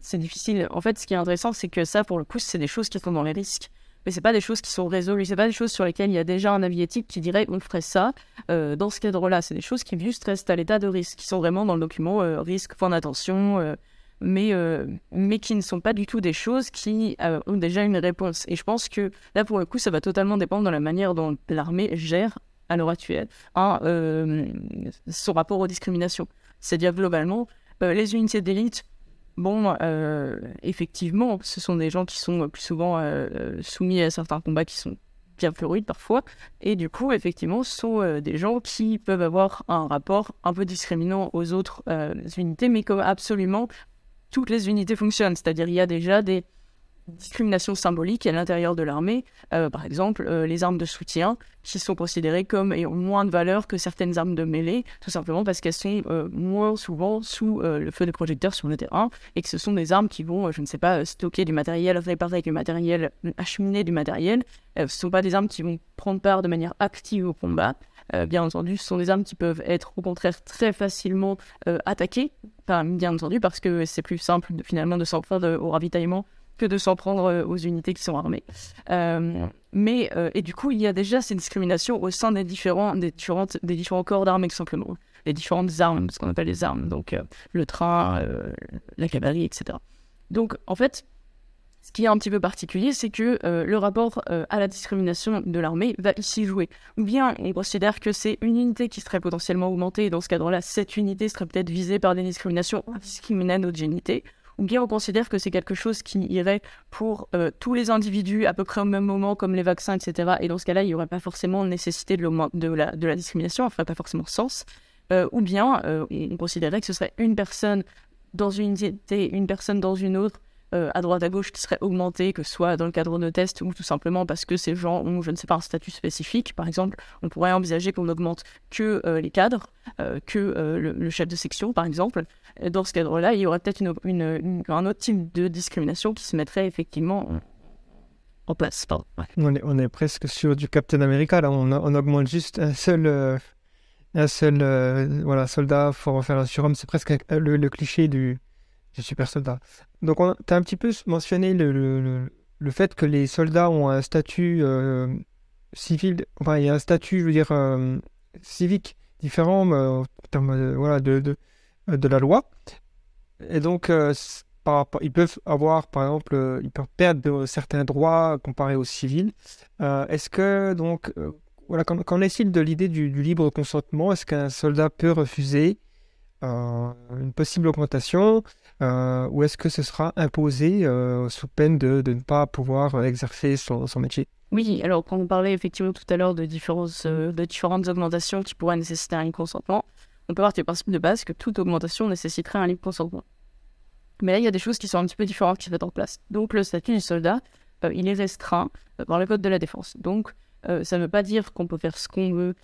c'est difficile. En fait, ce qui est intéressant, c'est que ça, pour le coup, c'est des choses qui sont dans les risques mais c'est pas des choses qui sont résolues, c'est pas des choses sur lesquelles il y a déjà un avis éthique qui dirait on ferait ça euh, dans ce cadre-là. C'est des choses qui juste restent à l'état de risque, qui sont vraiment dans le document euh, risque, point d'attention, euh, mais, mais qui ne sont pas du tout des choses qui ont déjà une réponse. Et je pense que là, pour le coup, ça va totalement dépendre de la manière dont l'armée gère à l'heure actuelle son rapport aux discriminations. C'est-à-dire globalement, les unités d'élite Bon, euh, effectivement, ce sont des gens qui sont plus souvent euh, soumis à certains combats qui sont bien plus parfois. Et du coup, effectivement, ce sont euh, des gens qui peuvent avoir un rapport un peu discriminant aux autres unités, mais comme absolument toutes les unités fonctionnent. C'est-à-dire, il y a déjà des discrimination symbolique à l'intérieur de l'armée. Euh, par exemple, euh, les armes de soutien qui sont considérées comme ayant moins de valeur que certaines armes de mêlée, tout simplement parce qu'elles sont euh, moins souvent sous le feu des projecteurs sur le terrain et que ce sont des armes qui vont, je ne sais pas, stocker du matériel, réparer du matériel, acheminer du matériel. ce ne sont pas des armes qui vont prendre part de manière active au combat. bien entendu, ce sont des armes qui peuvent être au contraire très facilement attaquées, bien entendu, parce que c'est plus simple finalement de s'en prendre au ravitaillement que de s'en prendre euh, aux unités qui sont armées. Euh, mais, euh, et du coup, il y a déjà ces discriminations au sein des différents, des différentes, des différents corps d'armées, tout simplement. les différentes armes, ce qu'on appelle les armes, donc le train, la cavalerie, etc. Donc en fait, ce qui est un petit peu particulier, c'est que le rapport à la discrimination de l'armée va ici jouer. Ou bien on considère que c'est une unité qui serait potentiellement augmentée, et dans ce cadre-là, cette unité serait peut-être visée par des discriminations discriminant notre génité. Ou bien on considère que c'est quelque chose qui irait pour euh, tous les individus à peu près au même moment, comme les vaccins, etc. Et dans ce cas-là, il n'y aurait pas forcément nécessité de, la, discrimination, ça ferait pas forcément sens. ou bien on considérait que ce serait une personne dans une unité, une personne dans une autre, euh, à droite à gauche qui serait augmenté, que ce soit dans le cadre de tests ou tout simplement parce que ces gens ont, je ne sais pas, un statut spécifique. Par exemple, on pourrait envisager qu'on augmente que euh, les cadres, euh, que le, chef de section, par exemple. Dans ce cadre-là, il y aurait peut-être une, un autre type de discrimination qui se mettrait effectivement en place. On, est, on, est, presque sur du Captain America, là. On, augmente juste un seul un seul voilà, soldat pour faire un surhomme. C'est presque le, cliché du, du super soldat. Donc, tu as un petit peu mentionné le, le, le, fait que les soldats ont un statut euh, civil, enfin, il y a un statut, je veux dire, euh, civique différent euh, en termes voilà, de, de, de, la loi. Et donc, par ils peuvent avoir, par exemple, ils peuvent perdre certains droits comparés aux civils. Est-ce que, donc, voilà, qu'en est-il de l'idée du, libre consentement? Est-ce qu'un soldat peut refuser une possible augmentation? Euh, ou est-ce que ce sera imposé euh, sous peine de, ne pas pouvoir exercer son, métier? Oui, alors quand on parlait effectivement tout à l'heure de, différentes, euh, de différentes augmentations qui pourraient nécessiter un libre consentement, on peut partir du principe de base que toute augmentation nécessiterait un libre consentement. Mais là, il y a des choses qui sont un petit peu différentes qui mettent en place. Donc le statut du soldat, il est restreint par le code de la défense. Donc ça ne veut pas dire qu'on peut faire ce qu'on veut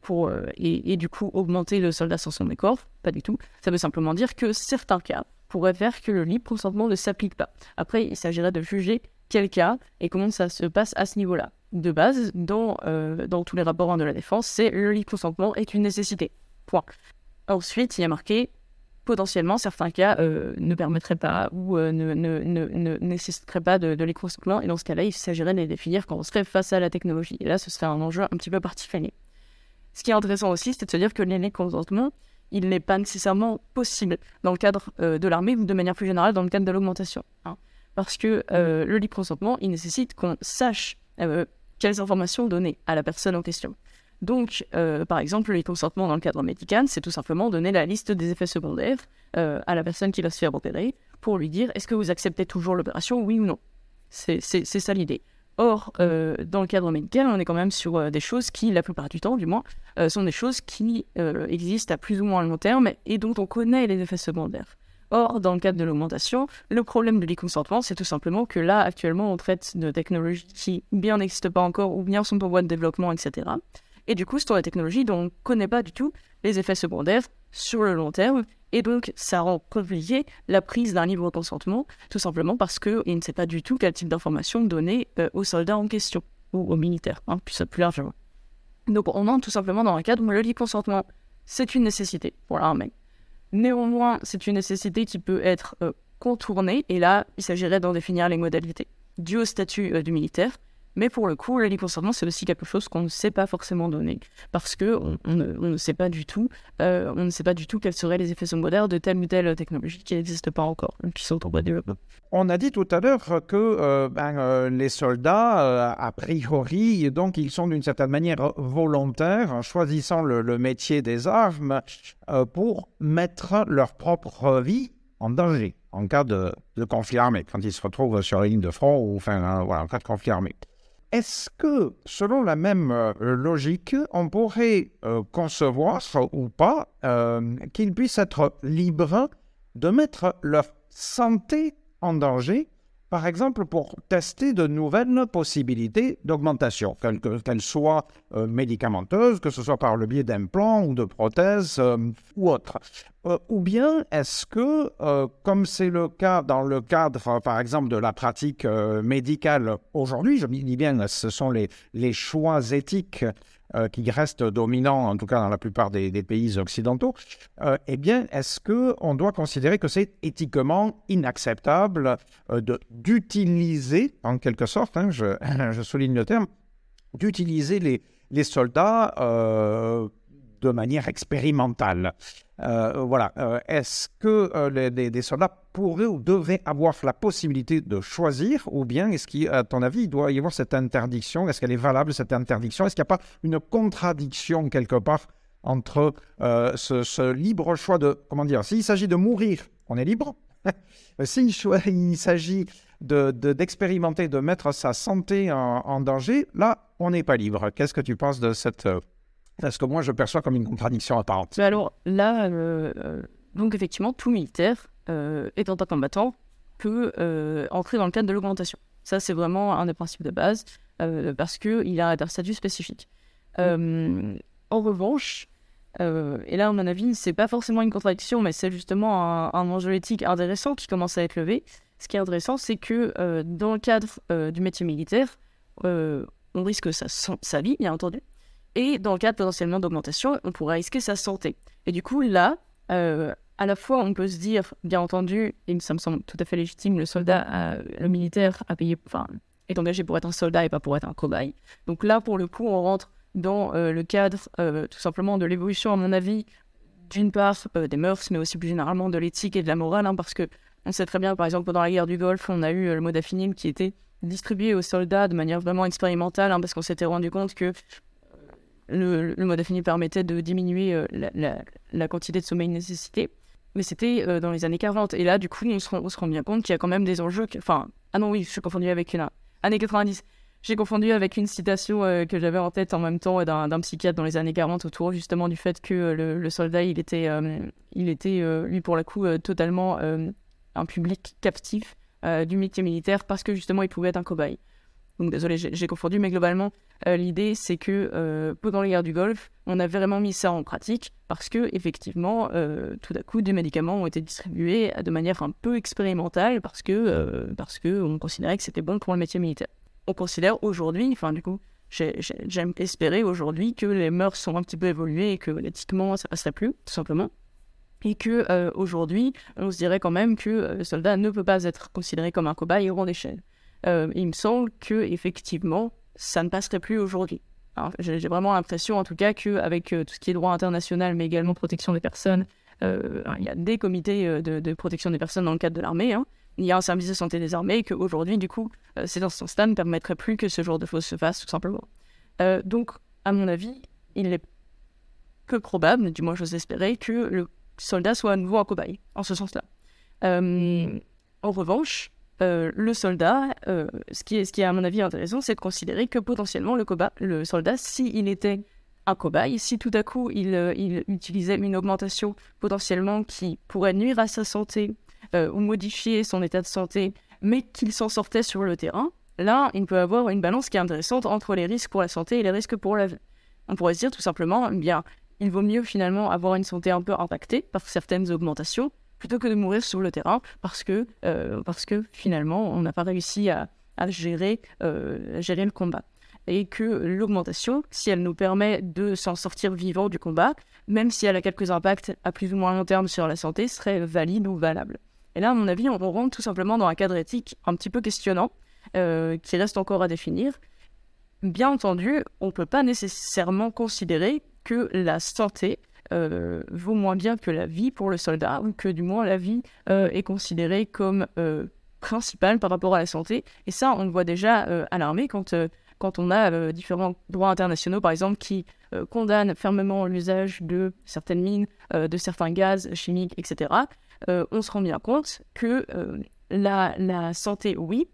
pour, et, et, du coup augmenter le soldat sans son décor, pas du tout. Ça veut simplement dire que certains cas, pourrait faire que le libre consentement ne s'applique pas. Après, il s'agirait de juger quel cas et comment ça se passe à ce niveau-là. De base, dans, euh, dans tous les rapports de la défense, c'est le libre consentement est une nécessité. Point. Ensuite, il y a marqué potentiellement certains cas euh, ne permettraient pas ou euh, ne, ne, ne, nécessiteraient pas de, de consentement. Et dans ce cas-là, il s'agirait de les définir quand on serait face à la technologie. Et là, ce serait un enjeu un petit peu particulier. Ce qui est intéressant aussi, c'est de se dire que les consentement il n'est pas nécessairement possible dans le cadre euh, de l'armée ou de manière plus générale dans le cadre de l'augmentation. Hein. Parce que euh, le libre consentement, il nécessite qu'on sache euh, quelles informations donner à la personne en question. Donc, par exemple, le libre consentement dans le cadre médical, c'est tout simplement donner la liste des effets secondaires à la personne qui va se faire opérer pour lui dire est-ce que vous acceptez toujours l'opération, oui ou non? C'est ça l'idée. Or, euh, dans le cadre médical, on est quand même sur euh, des choses qui, la plupart du temps du moins, euh, sont des choses qui existent à plus ou moins long terme et dont on connaît les effets secondaires. Or, dans le cadre de l'augmentation, le problème de l'e-consentement, c'est tout simplement que là, actuellement, on traite de technologies qui bien n'existent pas encore ou bien sont en voie de développement, etc. Et du coup, ce sont des technologies dont on ne connaît pas du tout les effets secondaires sur le long terme. Et donc, ça rend compliqué la prise d'un libre consentement, tout simplement parce qu'il ne sait pas du tout quel type d'information donner euh, aux soldats en question, ou aux militaires, hein, plus, plus largement. Donc, on entre tout simplement dans un cadre où le libre consentement, c'est une nécessité pour l'armée. Néanmoins, c'est une nécessité qui peut être euh, contournée, et là, il s'agirait d'en définir les modalités, dû au statut euh, du militaire, mais pour le coup, le libre consentement, c'est aussi quelque chose qu'on ne sait pas forcément donner, parce que on, ne, sait pas du tout, euh, on ne sait pas du tout quels seraient les effets secondaires de telle ou telle technologie qui n'existe pas encore, développement. On a dit tout à l'heure que euh, ben, euh, les soldats, a priori, donc ils sont d'une certaine manière volontaires, en choisissant le, métier des armes pour mettre leur propre vie en danger en cas de, conflit armé, quand ils se retrouvent sur la ligne de front ou en cas de conflit armé. Est-ce que, selon la même euh, logique, on pourrait euh, concevoir ou pas euh, qu'ils puissent être libres de mettre leur santé en danger par exemple pour tester de nouvelles possibilités d'augmentation, qu'elles soient euh, médicamenteuses, que ce soit par le biais d'implants ou de prothèses euh, ou autres. Euh, ou bien est-ce que, comme c'est le cas dans le cadre, par exemple, de la pratique médicale aujourd'hui, je dis bien, ce sont les, les choix éthiques euh, qui reste dominant, en tout cas dans la plupart des, pays occidentaux, euh, eh bien, est-ce qu'on doit considérer que c'est éthiquement inacceptable euh, d'utiliser, en quelque sorte, hein, je, [laughs] souligne le terme, d'utiliser les, soldats de manière expérimentale? voilà. Est-ce que les, soldats pourraient ou devraient avoir la possibilité de choisir, ou bien est-ce qu'à ton avis, il doit y avoir cette interdiction? Est-ce qu'elle est valable, cette interdiction? Est-ce qu'il n'y a pas une contradiction quelque part entre ce, libre choix de, comment dire, s'il s'agit de mourir, on est libre? [laughs] S'il il s'agit d'expérimenter, de, mettre sa santé en, danger, là, on n'est pas libre. Qu'est-ce que tu penses de cette... Euh, est-ce que moi, je perçois comme une contradiction apparente? Alors là, euh, euh, donc effectivement, tout militaire, étant un combattant, peut entrer dans le cadre de l'augmentation. Ça, c'est vraiment un des principes de base, parce qu'il a un statut spécifique. en revanche, euh, et là, à mon avis, c'est pas forcément une contradiction, mais c'est justement un, enjeu éthique intéressant qui commence à être levé. Ce qui est intéressant, c'est que euh, dans le cadre euh, du métier militaire, on risque sa, sa, vie, bien entendu. Et dans le cadre potentiellement d'augmentation, on pourrait risquer sa santé. Et du coup, là, à la fois, on peut se dire, bien entendu, et ça me semble tout à fait légitime, le soldat, le militaire est engagé pour être un soldat et pas pour être un cobaye. Donc là, pour le coup, on rentre dans euh, le cadre euh, tout simplement de l'évolution, à mon avis, d'une part euh, des mœurs, mais aussi plus généralement de l'éthique et de la morale, hein, parce que on sait très bien, par exemple, pendant la guerre du Golfe, on a eu le mode affinim qui était distribué aux soldats de manière vraiment expérimentale, hein, parce qu'on s'était rendu compte que le, mode affinim permettait de diminuer la, quantité de sommeil nécessité. Mais c'était dans les années 40. Et là, du coup, on se rend, bien compte qu'il y a quand même des enjeux. Enfin, ah non, oui, je suis confondu avec une année 90. J'ai confondu avec une citation euh, que j'avais en tête en même temps d'un psychiatre dans les années 40 autour justement du fait que euh, le, soldat, il était, euh, il était lui pour le coup totalement un public captif du métier militaire parce que justement il pouvait être un cobaye. Donc désolé, j'ai confondu, mais globalement, l'idée c'est que pendant les guerres du Golfe, on a vraiment mis ça en pratique parce que effectivement, tout à coup, des médicaments ont été distribués de manière un peu expérimentale parce que parce que on considérait que c'était bon pour le métier militaire on considère aujourd'hui, enfin du coup, j'aime espérer aujourd'hui que les mœurs sont un petit peu évoluées et que éthiquement ça passerait plus, tout simplement. Et que euh, aujourd'hui, on se dirait quand même que euh, le soldat ne peut pas être considéré comme un cobaye au rang d'échelle. Euh, il me semble que effectivement, ça ne passerait plus aujourd'hui. J'ai vraiment l'impression, en tout cas, qu'avec tout ce qui est droit international, mais également protection des personnes, il y a des comités de, protection des personnes dans le cadre de l'armée. Hein, il y a un service de santé des armées et qu'aujourd'hui, du coup, euh, ces instances-là ne permettraient plus que ce genre de choses se fasse, tout simplement. Euh, donc, à mon avis, il est peu probable, du moins j'ose espérer, que le soldat soit à nouveau un cobaye, en ce sens-là. Euh, en revanche, le soldat, ce, qui est, ce qui est à mon avis intéressant, c'est de considérer que potentiellement le, le soldat, s'il était un cobaye, si tout à coup il, il, utilisait une augmentation potentiellement qui pourrait nuire à sa santé euh, ou modifier son état de santé, mais qu'il s'en sortait sur le terrain, là, il peut avoir une balance qui est intéressante entre les risques pour la santé et les risques pour la vie. On pourrait se dire tout simplement, eh bien, il vaut mieux finalement avoir une santé un peu impactée par certaines augmentations plutôt que de mourir sur le terrain parce que, euh, parce que finalement, on n'a pas réussi à, gérer, euh, gérer le combat. Et que l'augmentation, si elle nous permet de s'en sortir vivant du combat, même si elle a quelques impacts à plus ou moins long terme sur la santé, serait valide ou valable. Et là, à mon avis, on rentre tout simplement dans un cadre éthique un petit peu questionnant, euh, qui reste encore à définir. Bien entendu, on ne peut pas nécessairement considérer que la santé euh, vaut moins bien que la vie pour le soldat, ou que du moins la vie euh, est considérée comme principale par rapport à la santé. Et ça, on le voit déjà à l'armée quand, quand on a différents droits internationaux, par exemple, qui condamnent fermement l'usage de certaines mines, de certains gaz chimiques, etc. Euh, on se rend bien compte que euh, la, santé, oui,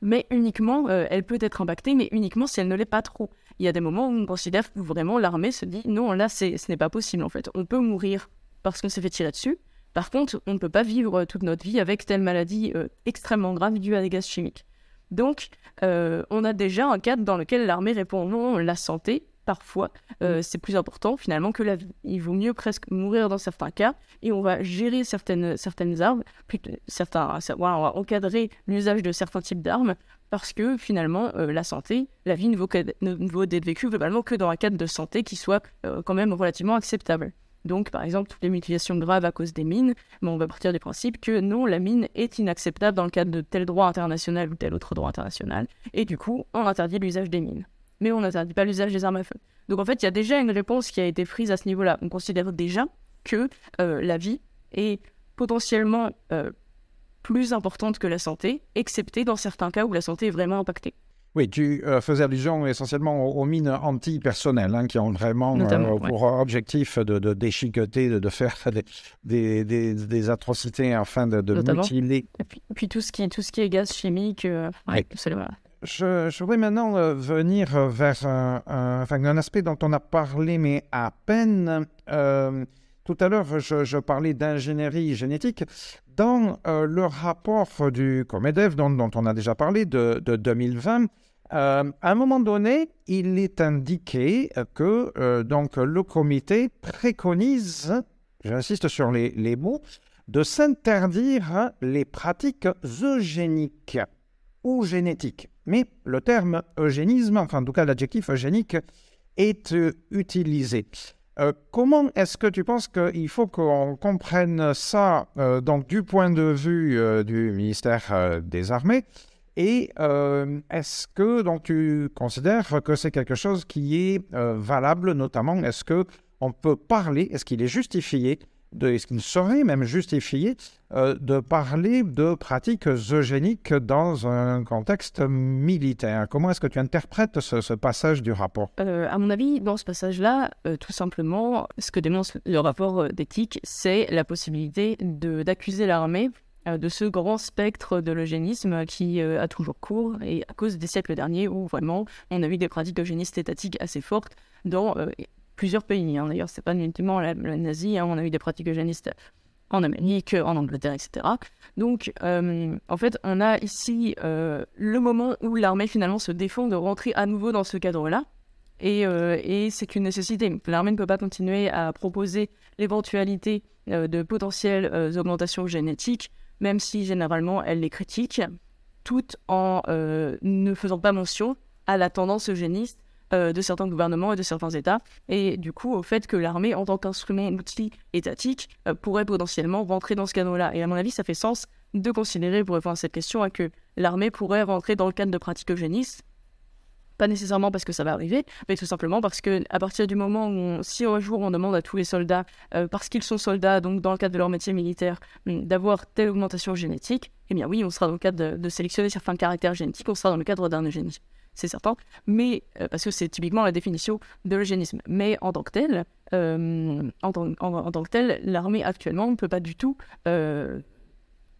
mais uniquement, euh, elle peut être impactée, mais uniquement si elle ne l'est pas trop. Il y a des moments où on considère que vraiment l'armée se dit non, là, ce n'est pas possible en fait. On peut mourir parce qu'on s'est fait tirer dessus. Par contre, on ne peut pas vivre toute notre vie avec telle maladie extrêmement grave due à des gaz chimiques. Donc, on a déjà un cadre dans lequel l'armée répond non, la santé, parfois, euh, mm. c'est plus important finalement que la vie. Il vaut mieux presque mourir dans certains cas et on va gérer certaines, certaines armes, certains, on va encadrer l'usage de certains types d'armes parce que finalement, euh, la santé, la vie ne vaut, d'être vécue globalement que dans un cadre de santé qui soit euh, quand même relativement acceptable. Donc, par exemple, toutes les mutilations graves à cause des mines, mais on va partir du principe que non, la mine est inacceptable dans le cadre de tel droit international ou tel autre droit international, et du coup, on interdit l'usage des mines mais on n'interdit pas l'usage des armes à feu. Donc en fait, il y a déjà une réponse qui a été prise à ce niveau-là. On considère déjà que la vie est potentiellement plus importante que la santé, excepté dans certains cas où la santé est vraiment impactée. Oui, tu euh, faisais allusion essentiellement aux, mines antipersonnelles hein, qui ont vraiment euh, pour objectif de, déchiqueter, de, faire des, des, atrocités afin de, mutiler. Et puis, tout, ce qui, tout ce qui est gaz chimique, euh, je, je, voudrais maintenant venir vers un, un, aspect dont on a parlé, mais à peine. tout à l'heure, je, je, parlais d'ingénierie génétique. Dans euh, le rapport du Comedev, dont, on a déjà parlé, de, 2020, euh, à un moment donné, il est indiqué que euh, donc, le comité préconise, j'insiste sur les, les, mots, de s'interdire les pratiques eugéniques ou génétiques. Mais le terme eugénisme, enfin en tout cas l'adjectif eugénique, est utilisé. Euh, comment est-ce que tu penses qu'il faut qu'on comprenne ça euh, donc du point de vue euh, du ministère des Armées et est-ce que donc tu considères que c'est quelque chose qui est valable notamment est-ce que on peut parler est-ce qu'il est justifié est-ce qu'il serait même justifié euh, de parler de pratiques eugéniques dans un contexte militaire. Comment est-ce que tu interprètes ce, passage du rapport? Euh, À mon avis, dans ce passage-là, euh, tout simplement, ce que dénonce le rapport d'éthique, c'est la possibilité d'accuser l'armée de ce grand spectre de l'eugénisme qui a toujours cours et à cause des siècles derniers où vraiment on a vu des pratiques eugénistes étatiques assez fortes dans plusieurs pays. Hein. D'ailleurs, c'est pas uniquement la, nazie. Hein. On a eu des pratiques eugénistes en Amérique, en Angleterre, etc. Donc, euh, en fait, on a ici euh, le moment où l'armée finalement se défend de rentrer à nouveau dans ce cadre-là. Et, euh, et c'est une nécessité. L'armée ne peut pas continuer à proposer l'éventualité de potentielles augmentations génétiques, même si généralement elle les critique, tout en ne faisant pas mention à la tendance eugéniste euh, de certains gouvernements et de certains États, et du coup au fait que l'armée, en tant qu'instrument, outil étatique, euh, pourrait potentiellement rentrer dans ce cadre-là. Et à mon avis, ça fait sens de considérer, pour répondre à cette question, hein, que l'armée pourrait rentrer dans le cadre de pratiques eugénistes, pas nécessairement parce que ça va arriver, mais tout simplement parce que à partir du moment où, si un jour on demande à tous les soldats, euh, parce qu'ils sont soldats, donc dans le cadre de leur métier militaire, hum, d'avoir telle augmentation génétique, eh bien oui, on sera dans le cadre de, de sélectionner certains caractères génétiques, on sera dans le cadre d'un eugénisme c'est certain, mais euh, parce que c'est typiquement la définition de l'eugénisme. Mais en tant que tel, euh, en, tant, que tel, l'armée actuellement ne peut pas du tout euh,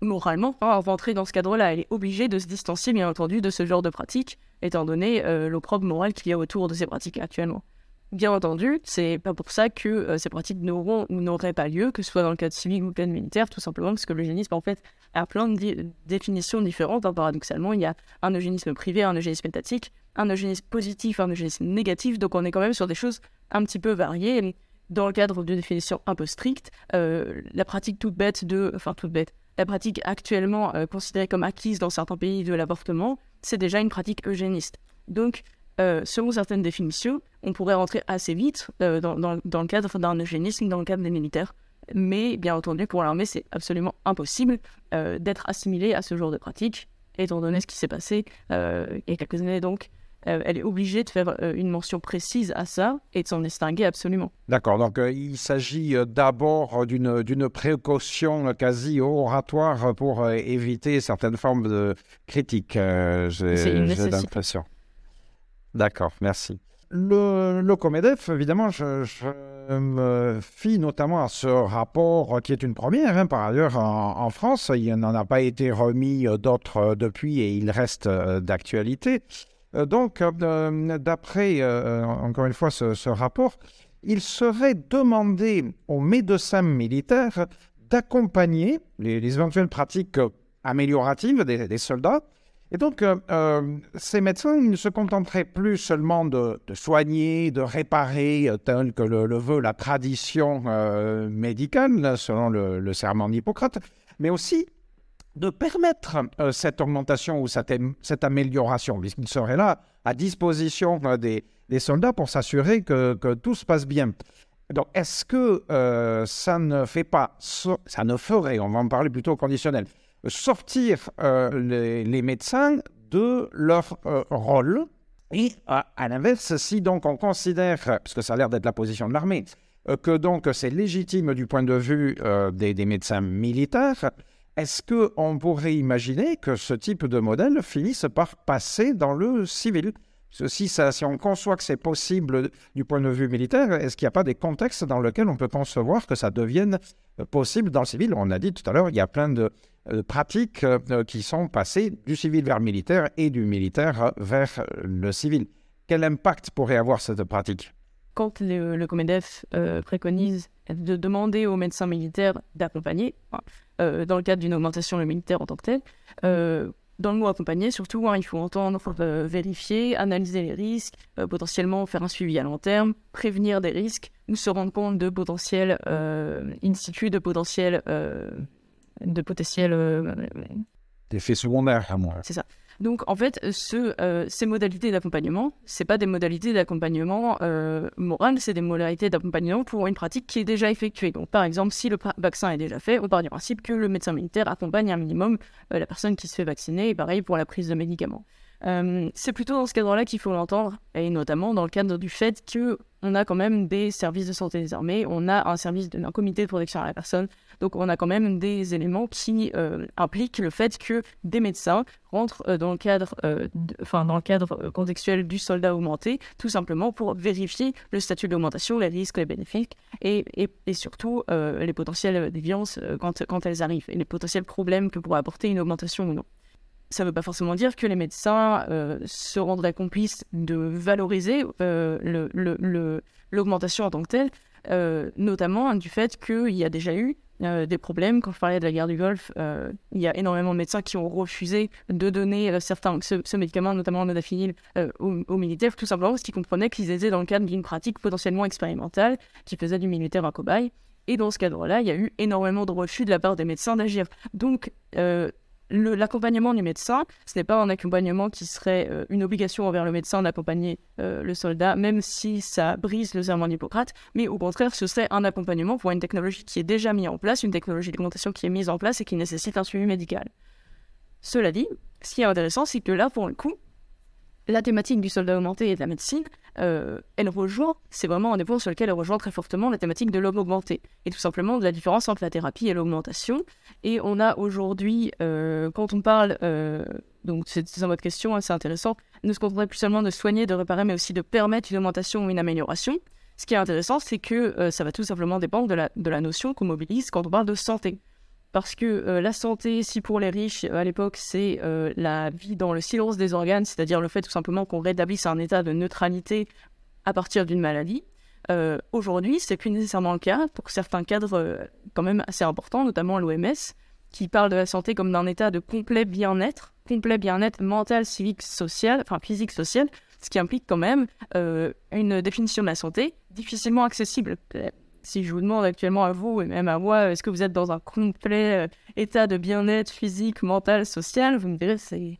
moralement hein, rentrer dans ce cadre-là. Elle est obligée de se distancier, bien entendu, de ce genre de pratique, étant donné l'opprobre moral qu'il y a autour de ces pratiques actuellement. Bien entendu, c'est pas pour ça que euh, ces pratiques n'auront ou n'auraient pas lieu, que ce soit dans le cadre civil ou le militaire, tout simplement parce que l'eugénisme, en fait, a plein de définitions différentes. Hein, paradoxalement, il y a un eugénisme privé, un eugénisme étatique, un eugénisme positif, un eugénisme négatif. Donc, on est quand même sur des choses un petit peu variées. Dans le cadre de définitions un peu strictes, euh, la pratique toute bête de, enfin toute bête, la pratique actuellement euh, considérée comme acquise dans certains pays de l'avortement, c'est déjà une pratique eugéniste. Donc, euh, selon certaines définitions, on pourrait rentrer assez vite euh, dans, le cadre d'un eugénisme, dans le cadre des militaires. Mais bien entendu, pour l'armée, c'est absolument impossible euh, d'être assimilé à ce genre de pratique, étant donné ce qui s'est passé il y a quelques années. Donc, elle est obligée de faire une mention précise à ça et de s'en distinguer absolument. D'accord, donc il s'agit d'abord d'une précaution quasi oratoire pour éviter certaines formes de critiques, j'ai l'impression. D'accord, merci. Le, le Comedef, évidemment, je, me fie notamment à ce rapport qui est une première. Hein, par ailleurs, en, France, il n'en a pas été remis euh, d'autres euh, depuis et il reste euh, d'actualité. Donc, d'après, encore une fois, ce, rapport, il serait demandé aux médecins militaires d'accompagner les, éventuelles pratiques amélioratives des soldats et donc, euh, euh, ces médecins ils ne se contenteraient plus seulement de, soigner, de réparer, euh, tel que le, veut la tradition médicale, selon le, serment d'Hippocrate, mais aussi de permettre cette augmentation ou cette, amélioration, puisqu'ils seraient là à disposition des, soldats pour s'assurer que, que, tout se passe bien. Donc, est-ce que ça ne fait pas, ça ne ferait, on va en parler plutôt au conditionnel, sortir euh, les, médecins de leur euh, rôle. Et à, l'inverse, si donc on considère, parce que ça a l'air d'être la position de l'armée, que donc c'est légitime du point de vue des, médecins militaires, est-ce qu'on pourrait imaginer que ce type de modèle finisse par passer dans le civil? Si, on conçoit que c'est possible du point de vue militaire, est-ce qu'il n'y a pas des contextes dans lesquels on peut concevoir que ça devienne euh, possible dans le civil? On a dit tout à l'heure, il y a plein de euh, pratiques euh, qui sont passées du civil vers le militaire et du militaire vers le civil. Quel impact pourrait avoir cette pratique? Quand le, le COMEDEF préconise de demander aux médecins militaires d'accompagner, dans le cadre d'une augmentation le militaire en tant que tel, dans le mot accompagner, surtout, hein, il faut entendre, euh, vérifier, analyser les risques, euh, potentiellement faire un suivi à long terme, prévenir des risques ou se rendre compte de potentiels euh, instituts, de potentiels, de potentiels d'effets secondaires à moi. C'est ça. Donc, en fait, ce, euh, ces modalités d'accompagnement, c'est pas des modalités d'accompagnement euh, moral, c'est des modalités d'accompagnement pour une pratique qui est déjà effectuée. Donc, par exemple, si le vaccin est déjà fait, on part du principe que le médecin militaire accompagne un minimum euh, la personne qui se fait vacciner, et pareil pour la prise de médicaments. Euh, c'est plutôt dans ce cadre-là qu'il faut l'entendre, et notamment dans le cadre du fait qu'on a quand même des services de santé des armées, on a un service, de, un comité de protection à la personne, donc on a quand même des éléments qui euh, impliquent le fait que des médecins rentrent euh, dans le cadre, enfin dans le cadre contextuel du soldat augmenté, tout simplement pour vérifier le statut d'augmentation, les risques, les bénéfices, et surtout les potentielles déviances quand, quand elles arrivent, et les potentiels problèmes que pourrait apporter une augmentation ou non ça ne veut pas forcément dire que les médecins euh, se rendraient complices de valoriser euh, l'augmentation en tant que telle, euh, notamment du fait qu'il y a déjà eu des problèmes. Quand je parlais de la guerre du Golfe, il y a énormément de médecins qui ont refusé de donner certains, ce, médicament, notamment le modafinil, aux, militaires, tout simplement parce qu'ils comprenaient qu'ils étaient dans le cadre d'une pratique potentiellement expérimentale qui faisait du militaire un cobaye. Et dans ce cadre-là, il y a eu énormément de refus de la part des médecins d'agir. Donc, l'accompagnement du médecin, ce n'est pas un accompagnement qui serait euh, une obligation envers le médecin d'accompagner euh, le soldat, même si ça brise le serment d'Hippocrate, mais au contraire, ce serait un accompagnement pour une technologie qui est déjà mise en place, une technologie d'augmentation qui est mise en place et qui nécessite un suivi médical. Cela dit, ce qui est intéressant, c'est que là, pour le coup, la thématique du soldat augmenté et de la médecine, euh, elle rejoint, c'est vraiment un des points sur lequel elle rejoint très fortement la thématique de l'homme augmenté, et tout simplement de la différence entre la thérapie et l'augmentation. Et on a aujourd'hui, euh, quand on parle, euh, donc c'est en votre question, hein, c'est intéressant, ne se contenterait plus seulement de soigner, de réparer, mais aussi de permettre une augmentation ou une amélioration. Ce qui est intéressant, c'est que ça va tout simplement dépendre de la, de la notion qu'on mobilise quand on parle de santé. Parce que euh, la santé, si pour les riches, à l'époque, c'est euh, la vie dans le silence des organes, c'est-à-dire le fait tout simplement qu'on rétablisse un état de neutralité à partir d'une maladie, euh, aujourd'hui, c'est plus nécessairement le cas pour certains cadres quand même assez importants, notamment l'OMS, qui parle de la santé comme d'un état de complet bien-être, complet bien-être mental, civique, social, enfin physique, social, ce qui implique quand même une définition de la santé difficilement accessible si je vous demande actuellement à vous et même à moi, est-ce que vous êtes dans un complet euh, état de bien-être physique, mental, social, vous me direz c'est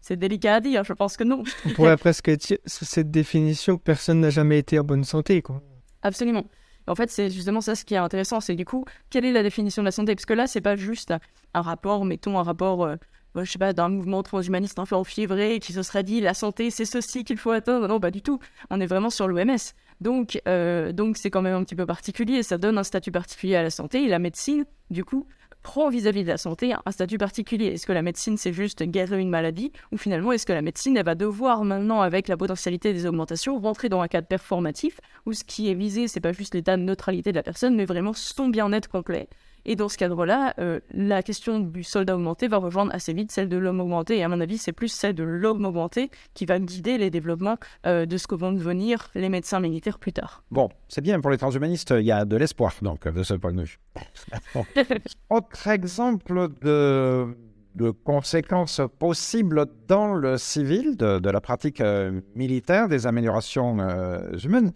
c'est délicat à dire. Je pense que non. On pourrait [laughs] presque dire cette définition que personne n'a jamais été en bonne santé, quoi. Absolument. En fait, c'est justement ça ce qui est intéressant, c'est du coup, quelle est la définition de la santé? Parce que là, c'est pas juste un rapport, mettons un rapport, euh, je sais pas, d'un mouvement transhumaniste un peu enfiévré qui se serait dit la santé, c'est ceci qu'il faut atteindre. Non, pas du tout. On est vraiment sur l'OMS. Donc, euh, donc c'est quand même un petit peu particulier. Ça donne un statut particulier à la santé. Et la médecine, du coup, prend vis-à-vis de la santé un statut particulier. Est-ce que la médecine, c'est juste guérir une maladie Ou finalement, est-ce que la médecine, elle va devoir maintenant, avec la potentialité des augmentations, rentrer dans un cadre performatif où ce qui est visé, c'est pas juste l'état de neutralité de la personne, mais vraiment son bien-être complet? Et dans ce cadre-là, euh, la question du soldat augmenté va rejoindre assez vite celle de l'homme augmenté. Et à mon avis, c'est plus celle de l'homme augmenté qui va guider les développements euh, de ce que vont devenir les médecins militaires plus tard. Bon, c'est bien pour les transhumanistes, il y a de l'espoir donc de ce point de vue. [laughs] Autre exemple de, de, conséquences possibles dans le civil de, la pratique euh, militaire des améliorations humaines.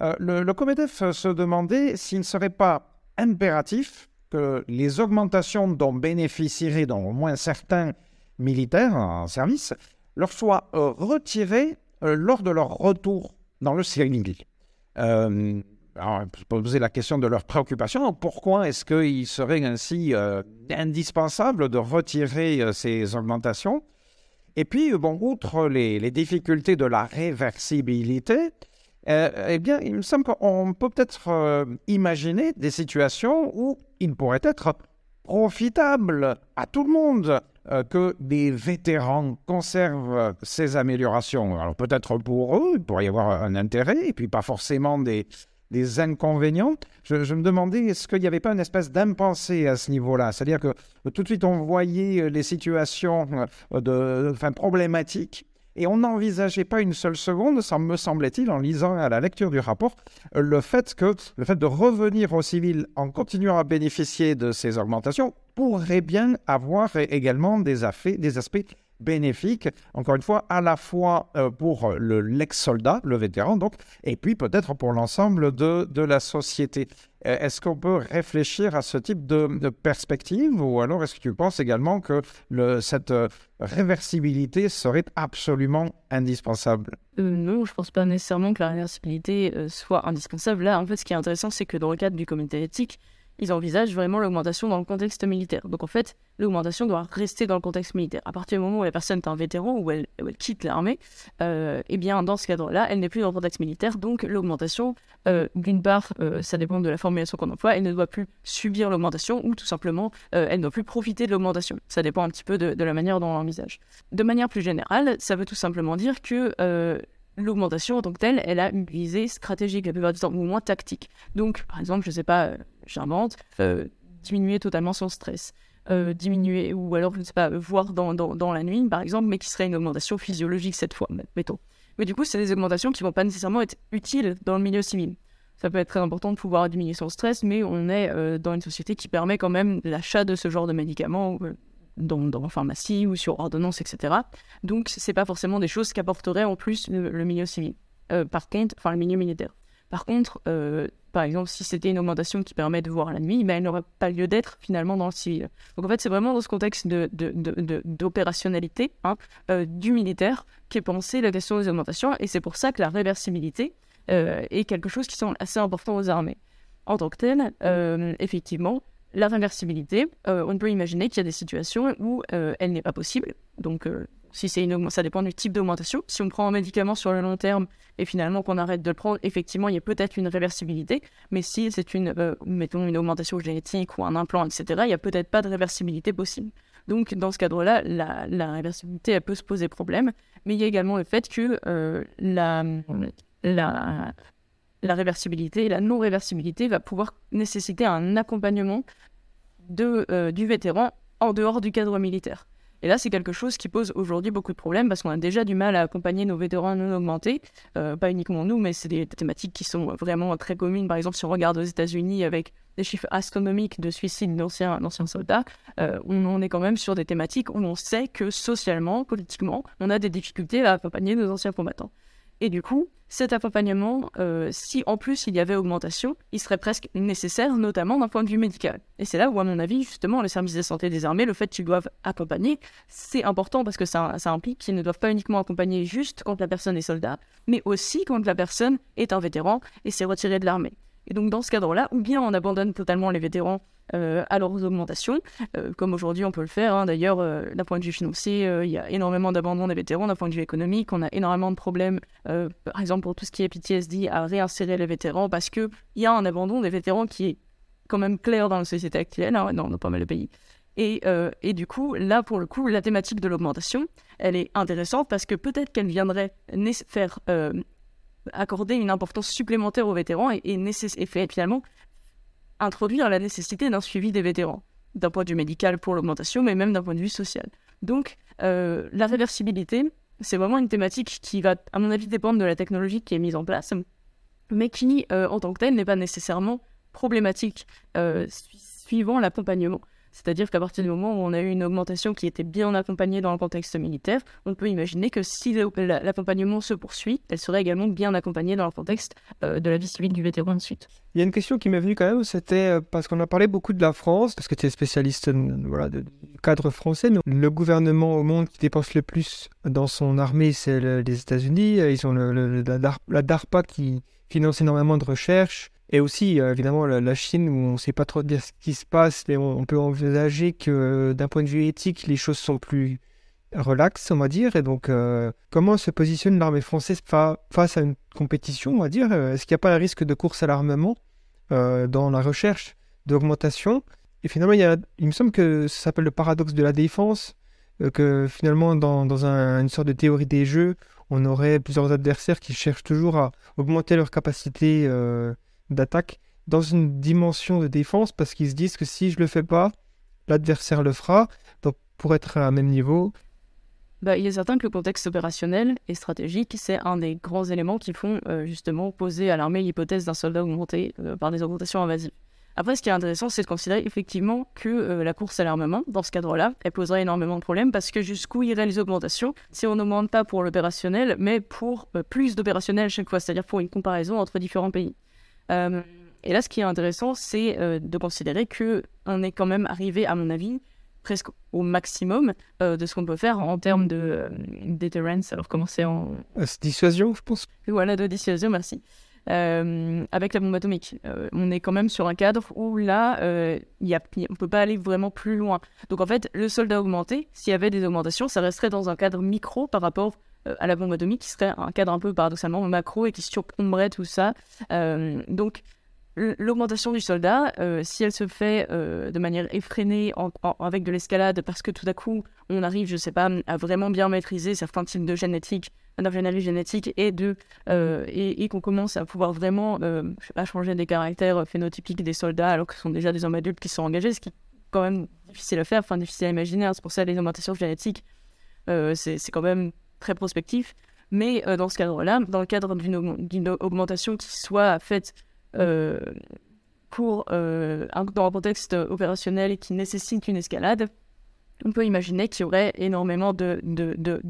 le, le Comedef se demandait s'il ne serait pas impératif que les augmentations dont bénéficieraient au moins certains militaires en service leur soient euh, retirées euh, lors de leur retour dans le civil. Euh, alors, poser la question de leur préoccupation. Pourquoi est-ce qu'il serait ainsi indispensable de retirer ces augmentations? Et puis, bon, outre les, difficultés de la réversibilité, eh bien, il me semble qu'on peut peut-être imaginer des situations où il pourrait être profitable à tout le monde euh, que des vétérans conservent ces améliorations. Alors peut-être pour eux, il pourrait y avoir un intérêt, et puis pas forcément des, des inconvénients. Je, me demandais, est-ce qu'il n'y avait pas une espèce d'impensé à ce niveau-là? C'est-à-dire que tout de suite, on voyait les situations euh, de, enfin, problématiques et on n'envisageait pas une seule seconde, ça me semblait-il, en lisant à la lecture du rapport, le fait que le fait de revenir au civil en continuant à bénéficier de ces augmentations pourrait bien avoir également des, des aspects bénéfiques, encore une fois, à la fois euh, pour l'ex-soldat, le vétéran, donc, et puis peut-être pour l'ensemble de, de, la société. Euh, est-ce qu'on peut réfléchir à ce type de, perspective ou alors est-ce que tu penses également que cette euh, réversibilité serait absolument indispensable? Non, je ne pense pas nécessairement que la réversibilité soit indispensable. Là, en fait, ce qui est intéressant, c'est que dans le cadre du comité éthique, ils envisagent vraiment l'augmentation dans le contexte militaire. Donc en fait, l'augmentation doit rester dans le contexte militaire. À partir du moment où la personne est un vétéran ou elle, elle quitte l'armée, euh, eh bien dans ce cadre-là, elle n'est plus dans le contexte militaire. Donc l'augmentation, euh, d'une part, euh, ça dépend de la formulation qu'on emploie, elle ne doit plus subir l'augmentation ou tout simplement, elle ne doit plus profiter de l'augmentation. Ça dépend un petit peu de, de la manière dont on l'envisage. De manière plus générale, ça veut tout simplement dire que l'augmentation en tant que telle, elle a une visée stratégique la plupart du temps, ou moins tactique. Donc, par exemple, je ne sais pas, euh, j'invente, euh, diminuer totalement son stress. Euh, diminuer, ou alors, je ne sais pas, voir dans, dans, la nuit, par exemple, mais qui serait une augmentation physiologique cette fois, mettons. Mais du coup, c'est des augmentations qui ne vont pas nécessairement être utiles dans le milieu civil. Ça peut être très important de pouvoir diminuer son stress, mais on est dans une société qui permet quand même l'achat de ce genre de médicaments dans, dans pharmacie ou sur ordonnance, etc. Donc, ce n'est pas forcément des choses qu'apporterait en plus le, milieu civil. Euh, par contre, enfin, le milieu militaire. Par contre, euh, par exemple, si c'était une augmentation qui permet de voir la nuit, ben, elle n'aurait pas lieu d'être finalement dans le civil. Donc en fait, c'est vraiment dans ce contexte d'opérationnalité de, de, hein, euh, du militaire qu'est pensée la question des augmentations, et c'est pour ça que la réversibilité est quelque chose qui semble assez important aux armées. En tant que tel, effectivement, la réversibilité, euh, on peut imaginer qu'il y a des situations où euh, elle n'est pas possible. Donc, euh, si c'est une ça dépend du type d'augmentation. Si on prend un médicament sur le long terme et finalement qu'on arrête de le prendre, effectivement, il y a peut-être une réversibilité. Mais si c'est une, mettons, une augmentation génétique ou un implant, etc., il n'y a peut-être pas de réversibilité possible. Donc, dans ce cadre-là, la, la, réversibilité, elle peut se poser problème. Mais il y a également le fait que la, la, la réversibilité et la non-réversibilité va pouvoir nécessiter un accompagnement de, euh, du vétéran en dehors du cadre militaire. Et là, c'est quelque chose qui pose aujourd'hui beaucoup de problèmes parce qu'on a déjà du mal à accompagner nos vétérans non augmentés. Euh, pas uniquement nous, mais c'est des thématiques qui sont vraiment très communes. Par exemple, si on regarde aux États-Unis avec des chiffres astronomiques de suicides d'anciens, soldats, euh, on, on, est quand même sur des thématiques où on sait que socialement, politiquement, on a des difficultés à accompagner nos anciens combattants. Et du coup, cet accompagnement, euh, si en plus il y avait augmentation, il serait presque nécessaire, notamment d'un point de vue médical. Et c'est là où, à mon avis, justement, les services de santé des armées, le fait qu'ils doivent accompagner, c'est important parce que ça, ça implique qu'ils ne doivent pas uniquement accompagner juste quand la personne est soldat, mais aussi quand la personne est un vétéran et s'est retiré de l'armée. Et donc dans ce cadre-là, ou bien on abandonne totalement les vétérans à leurs augmentations, euh, comme aujourd'hui on peut le faire. Hein. D'ailleurs, euh, d'un point de vue financier, il y a énormément d'abandon des vétérans. D'un point de vue économique, on a énormément de problèmes, par exemple pour tout ce qui est PTSD, à réinsérer les vétérans parce qu'il y a un abandon des vétérans qui est quand même clair dans la société actuelle, hein, dans, pas mal de pays. Et, et, du coup, là, pour le coup, la thématique de l'augmentation, elle est intéressante parce que peut-être qu'elle viendrait faire accorder une importance supplémentaire aux vétérans et, et, finalement introduire la nécessité d'un suivi des vétérans, d'un point de vue médical pour l'augmentation, mais même d'un point de vue social. Donc, euh, la réversibilité, c'est vraiment une thématique qui va, à mon avis, dépendre de la technologie qui est mise en place, mais qui, euh, en tant que telle, n'est pas nécessairement problématique euh, suivant l'accompagnement. C'est-à-dire qu'à partir du moment où on a eu une augmentation qui était bien accompagnée dans le contexte militaire, on peut imaginer que si l'accompagnement se poursuit, elle serait également bien accompagnée dans le contexte euh, de la vie civile du vétéran ensuite. Il y a une question qui m'est venue quand même, c'était euh, parce qu'on a parlé beaucoup de la France, parce que tu es spécialiste euh, voilà, du cadre français, mais le gouvernement au monde qui dépense le plus dans son armée, c'est les États-Unis. Ils ont la DARPA qui finance énormément de recherche. Et aussi, euh, évidemment, la, Chine, où on ne sait pas trop bien ce qui se passe, mais on, peut envisager que d'un point de vue éthique, les choses sont plus relax, on va dire. Et donc, comment se positionne l'armée française face à une compétition, on va dire? Est-ce qu'il n'y a pas un risque de course à l'armement dans la recherche d'augmentation? Et finalement, il, me semble que ça s'appelle le paradoxe de la défense, que finalement, dans, une sorte de théorie des jeux, on aurait plusieurs adversaires qui cherchent toujours à augmenter leur capacité euh, d'attaque dans une dimension de défense parce qu'ils se disent que si je le fais pas, l'adversaire le fera. Pour être à un même niveau. Bah, il est certain que le contexte opérationnel et stratégique, c'est un des grands éléments qui font euh, justement poser à l'armée l'hypothèse d'un soldat augmenté euh, par des augmentations invasives. Après, ce qui est intéressant, c'est de considérer effectivement que euh, la course à l'armement, dans ce cadre-là, elle poserait énormément de problèmes parce que jusqu'où iraient les augmentations si on n'augmente pas pour l'opérationnel, mais pour plus d'opérationnel chaque fois, c'est-à-dire pour une comparaison entre différents pays. Euh, et là, ce qui est intéressant, c'est de considérer que on est quand même arrivé, à mon avis, presque au maximum de ce qu'on peut faire en termes de deterrence. Alors, comment c'est en. dissuasion, je pense. Voilà, de dissuasion, merci. Euh, avec la bombe atomique. Euh, on est quand même sur un cadre où là, euh, y a, on ne peut pas aller vraiment plus loin. Donc en fait, le soldat augmenté, s'il y avait des augmentations, ça resterait dans un cadre micro par rapport euh, à la bombe atomique, qui serait un cadre un peu paradoxalement macro et qui surplomberait tout ça. donc l'augmentation du soldat, euh, si elle se fait euh, de manière effrénée avec de l'escalade, parce que tout à coup on arrive, je sais pas, à vraiment bien maîtriser certains types de génétique, d'ingénierie génétique, et de euh, et, qu'on commence à pouvoir vraiment, je sais pas, changer des caractères phénotypiques des soldats, alors que ce sont déjà des hommes adultes qui sont engagés, ce qui est quand même difficile à faire, enfin difficile à imaginer. Hein. c'est pour ça les augmentations génétiques, c'est quand même très prospectif. Mais dans ce cadre-là, dans le cadre d'une augmentation qui soit faite euh, pour euh, dans un contexte opérationnel qui nécessite une escalade, on peut imaginer qu'il y aurait énormément de, de, de,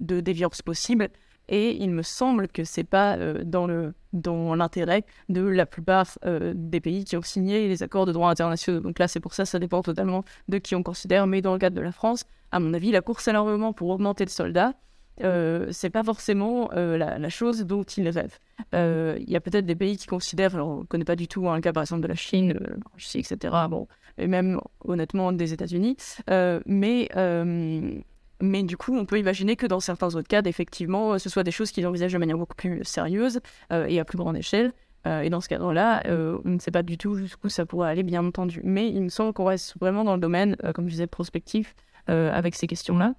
de, déviances possibles. Et il me semble que c'est pas euh, dans le dans l'intérêt de la plupart des pays qui ont signé les accords de droit international. Donc là, c'est pour ça, ça dépend totalement de qui on considère. Mais dans le cadre de la France, à mon avis, la course à l'armement pour augmenter le soldat, euh, c'est pas forcément euh, la, chose dont ils rêvent. Euh, il y a peut-être des pays qui considèrent, alors on ne connaît pas du tout hein, le cas par exemple de la Chine, la Russie, etc. Bon, et même honnêtement des États-Unis. mais, mais du coup, on peut imaginer que dans certains autres cas, effectivement, ce soit des choses qu'ils envisagent de manière beaucoup plus sérieuse et à plus grande échelle. et dans ce cadre-là, on ne sait pas du tout jusqu'où ça pourrait aller, bien entendu. Mais il me semble qu'on reste vraiment dans le domaine, comme je disais, prospectif avec ces questions-là.